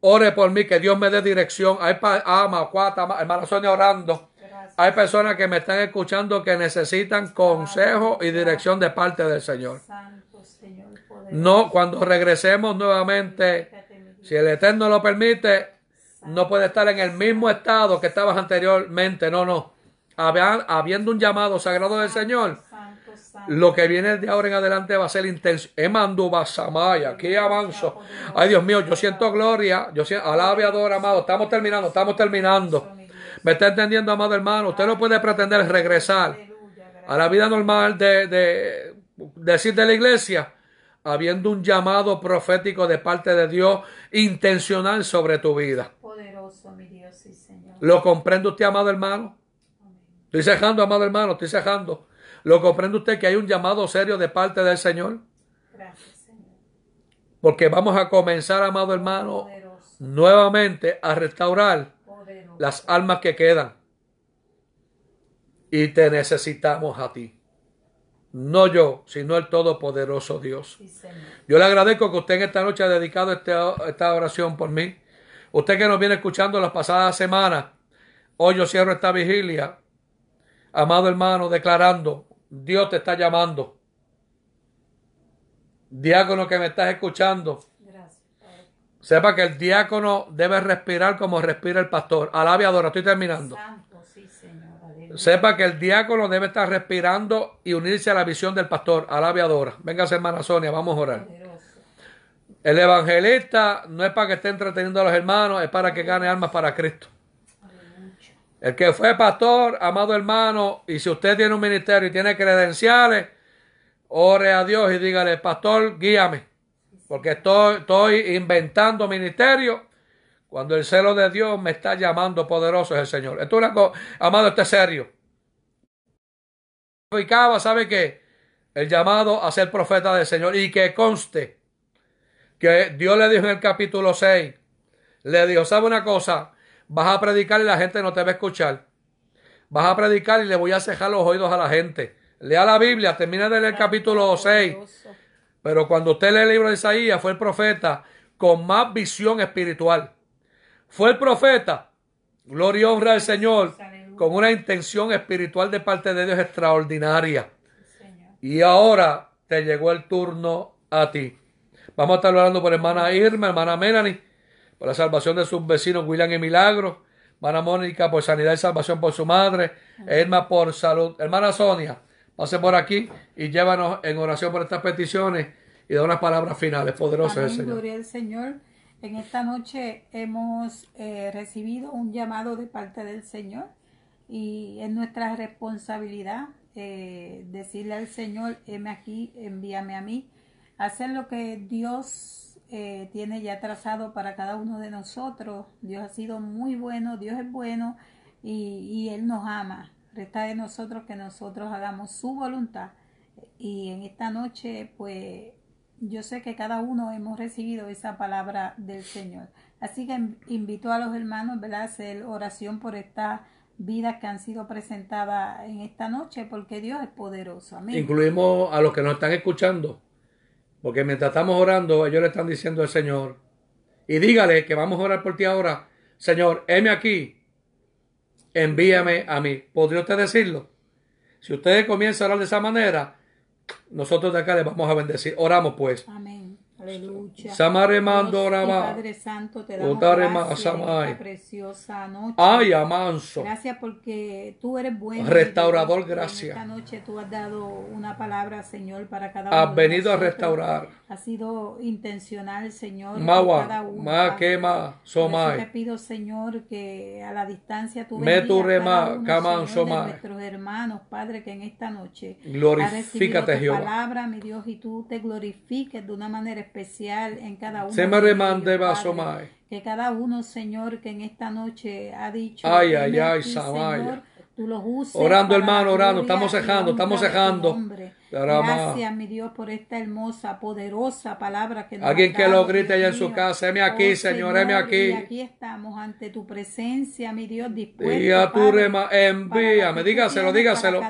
Ore por mí, que Dios me dé dirección. Hay ama, cuata, hermana Sonia orando. Hay personas que me están escuchando que necesitan consejo y dirección de parte del Señor. No, cuando regresemos nuevamente, si el Eterno lo permite, no puede estar en el mismo estado que estabas anteriormente. No, no. Habiendo un llamado sagrado del Señor, lo que viene de ahora en adelante va a ser intenso. Emando Basamaya, aquí avanzo. Ay, Dios mío, yo siento gloria. Yo siento, alabe, adora, amado. Estamos terminando, estamos terminando. ¿Me está entendiendo, amado hermano? Usted no puede pretender regresar a la vida normal de, de decir de la iglesia, habiendo un llamado profético de parte de Dios intencional sobre tu vida. Poderoso, mi Dios y Señor. ¿Lo comprende usted, amado hermano? Estoy cejando, amado hermano, estoy cejando. ¿Lo comprende usted que hay un llamado serio de parte del Señor? Gracias, Señor. Porque vamos a comenzar, amado hermano, nuevamente a restaurar las almas que quedan. Y te necesitamos a ti. No yo, sino el Todopoderoso Dios. yo le agradezco que usted en esta noche ha dedicado este, esta oración por mí. Usted que nos viene escuchando las pasadas semanas, hoy yo cierro esta vigilia, amado hermano, declarando, Dios te está llamando. Diácono que me estás escuchando, sepa que el diácono debe respirar como respira el pastor. Alabe adora, estoy terminando. Sepa que el diácono debe estar respirando y unirse a la visión del pastor. Alabe adora. Venga, hermana Sonia, vamos a orar. El evangelista no es para que esté entreteniendo a los hermanos, es para que gane almas para Cristo. El que fue pastor, amado hermano, y si usted tiene un ministerio y tiene credenciales, ore a Dios y dígale, pastor, guíame, porque estoy, inventando ministerio cuando el celo de Dios me está llamando poderoso es el Señor. Es una cosa, amado, esto es serio. ¿sabe qué? El llamado a ser profeta del Señor y que conste que Dios le dijo en el capítulo 6, le dijo, ¿sabe una cosa? Vas a predicar y la gente no te va a escuchar. Vas a predicar y le voy a cejar los oídos a la gente. Lea la Biblia, termina de leer el capítulo 6. Pero cuando usted lee el libro de Isaías, fue el profeta con más visión espiritual. Fue el profeta, gloria y honra al Señor, con una intención espiritual de parte de Dios extraordinaria. Y ahora te llegó el turno a ti. Vamos a estar hablando por hermana Irma, hermana Melanie, por la salvación de sus vecinos William y Milagro, hermana Mónica por sanidad y salvación por su madre, Irma por salud, hermana Sonia, pase por aquí y llévanos en oración por estas peticiones y da unas palabras finales. Señor. Gloria al Señor. En esta noche hemos eh, recibido un llamado de parte del Señor y es nuestra responsabilidad eh, decirle al Señor, heme aquí, envíame a mí. Hacer lo que Dios eh, tiene ya trazado para cada uno de nosotros. Dios ha sido muy bueno, Dios es bueno y, Él nos ama. Resta de nosotros que nosotros hagamos su voluntad. Y en esta noche, pues yo sé que cada uno hemos recibido esa palabra del Señor. Así que invito a los hermanos ¿verdad? a hacer oración por estas vidas que han sido presentadas en esta noche, porque Dios es poderoso. Amén. Incluimos a los que nos están escuchando porque mientras estamos orando, ellos le están diciendo al Señor, y dígale que vamos a orar por ti ahora, Señor, heme aquí, envíame a mí. ¿Podría usted decirlo? Si usted comienza a orar de esa manera, nosotros de acá le vamos a bendecir. Oramos pues. Amén. Aleluya. Samare Padre Santo, te damos gracias esta preciosa noche. Ay, amanso. Gracias porque tú eres bueno. Restaurador, gracias. Esta noche tú has dado una palabra, Señor, para cada uno. Has venido a restaurar. Ha sido intencional, Señor. Mawa, ma quema, somai. Te pido, Señor, que a la distancia tú cada uno, de nuestros hermanos, Padre, que en esta noche glorifícate, Jehová. palabra, mi Dios, y tú te glorifiques de una manera especial en cada uno. Más. Que cada uno, Señor, que en esta noche ha dicho. Ay, ay, ay, Samaya. Tú los uses. Orando, hermano, orando. Estamos cejando, estamos cejando. Gracias, mi Dios, por esta hermosa, poderosa palabra que nos Alguien que lo grite allá en su casa, heme aquí, oh, Señor, heme aquí. Y aquí estamos ante tu presencia, mi Dios, dispuesto. Y a tu rema, envíame, dígaselo, dígaselo.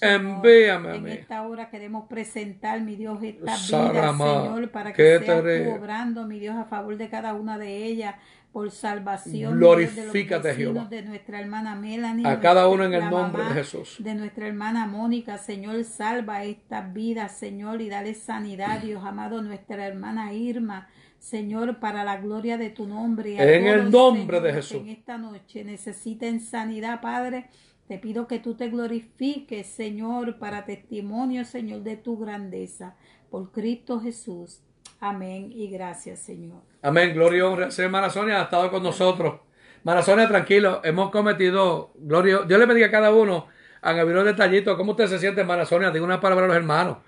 envíame En esta hora queremos presentar, mi Dios, esta vida, Señor, para que seas tú obrando, mi Dios, a favor de cada una de ellas por salvación Glorifícate, de, Jehová. de nuestra hermana Melanie, a cada uno en el nombre de Jesús. De nuestra hermana Mónica, Señor, salva estas vidas, Señor, y dale sanidad, Dios amado, nuestra hermana Irma. Señor, para la gloria de tu nombre. en el nombre de Jesús. en esta noche necesiten sanidad, Padre. Te pido que tú te glorifiques, Señor, para testimonio, Señor, de tu grandeza. Por Cristo Jesús. Amén y gracias, Señor. Amén, gloria y honra. hermana Sonia ha estado con nosotros. Hermana Sonia, tranquilo, hemos cometido, gloria, Dios le bendiga a cada uno. Han habido un detallito. ¿Cómo usted se siente, hermana Sonia? Digo una palabra a los hermanos.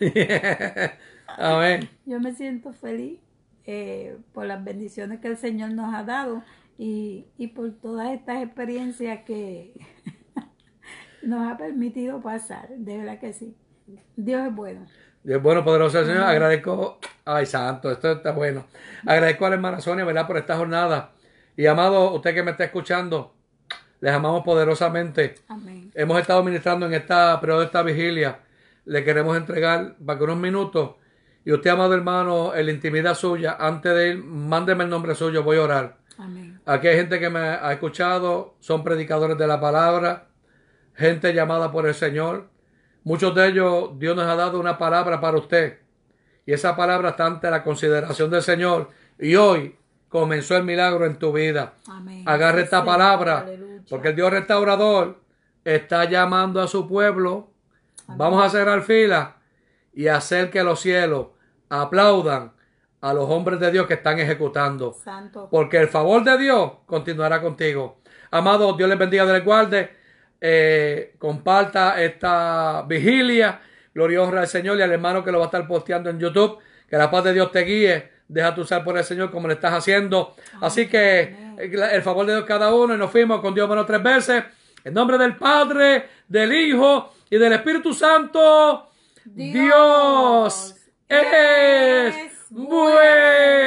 [LAUGHS] Amén. Yo me siento feliz eh, por las bendiciones que el Señor nos ha dado y, y por todas estas experiencias que [LAUGHS] nos ha permitido pasar. De verdad que sí. Dios es bueno. Dios bueno, poderoso Señor. Agradezco, ay santo, esto está bueno. Agradezco a la hermana Sonia, ¿verdad? Por esta jornada. Y amado, usted que me está escuchando, les amamos poderosamente. Amén. Hemos estado ministrando en esta periodo de esta vigilia. Le queremos entregar para que unos minutos. Y usted, amado hermano, en la intimidad suya, antes de ir, mándeme el nombre suyo, voy a orar. Amén. Aquí hay gente que me ha escuchado, son predicadores de la palabra, gente llamada por el Señor. Muchos de ellos, Dios nos ha dado una palabra para usted. Y esa palabra está ante la consideración del Señor. Y hoy comenzó el milagro en tu vida. Amén. Agarre esta palabra, aleluya. porque el Dios restaurador está llamando a su pueblo. Vamos a cerrar fila y hacer que los cielos aplaudan a los hombres de Dios que están ejecutando. Santo. Porque el favor de Dios continuará contigo. Amado, Dios les bendiga, Dios les guarde. Eh, comparta esta vigilia. Gloria y honra al Señor y al hermano que lo va a estar posteando en YouTube. Que la paz de Dios te guíe. Déjate usar por el Señor como lo estás haciendo. Así que el, el favor de Dios cada uno. Y nos fuimos con Dios menos tres veces. En nombre del Padre, del Hijo y del Espíritu Santo. Dios, es bueno.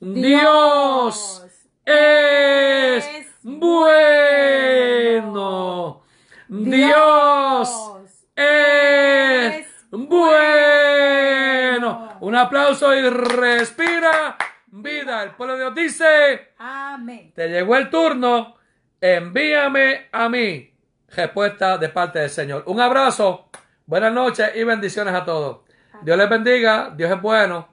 Dios es bueno. Dios es bueno. Un aplauso y respira vida. El pueblo de Dios dice, Amén. te llegó el turno, envíame a mí. Respuesta de parte del Señor. Un abrazo, buenas noches y bendiciones a todos. Dios les bendiga, Dios es bueno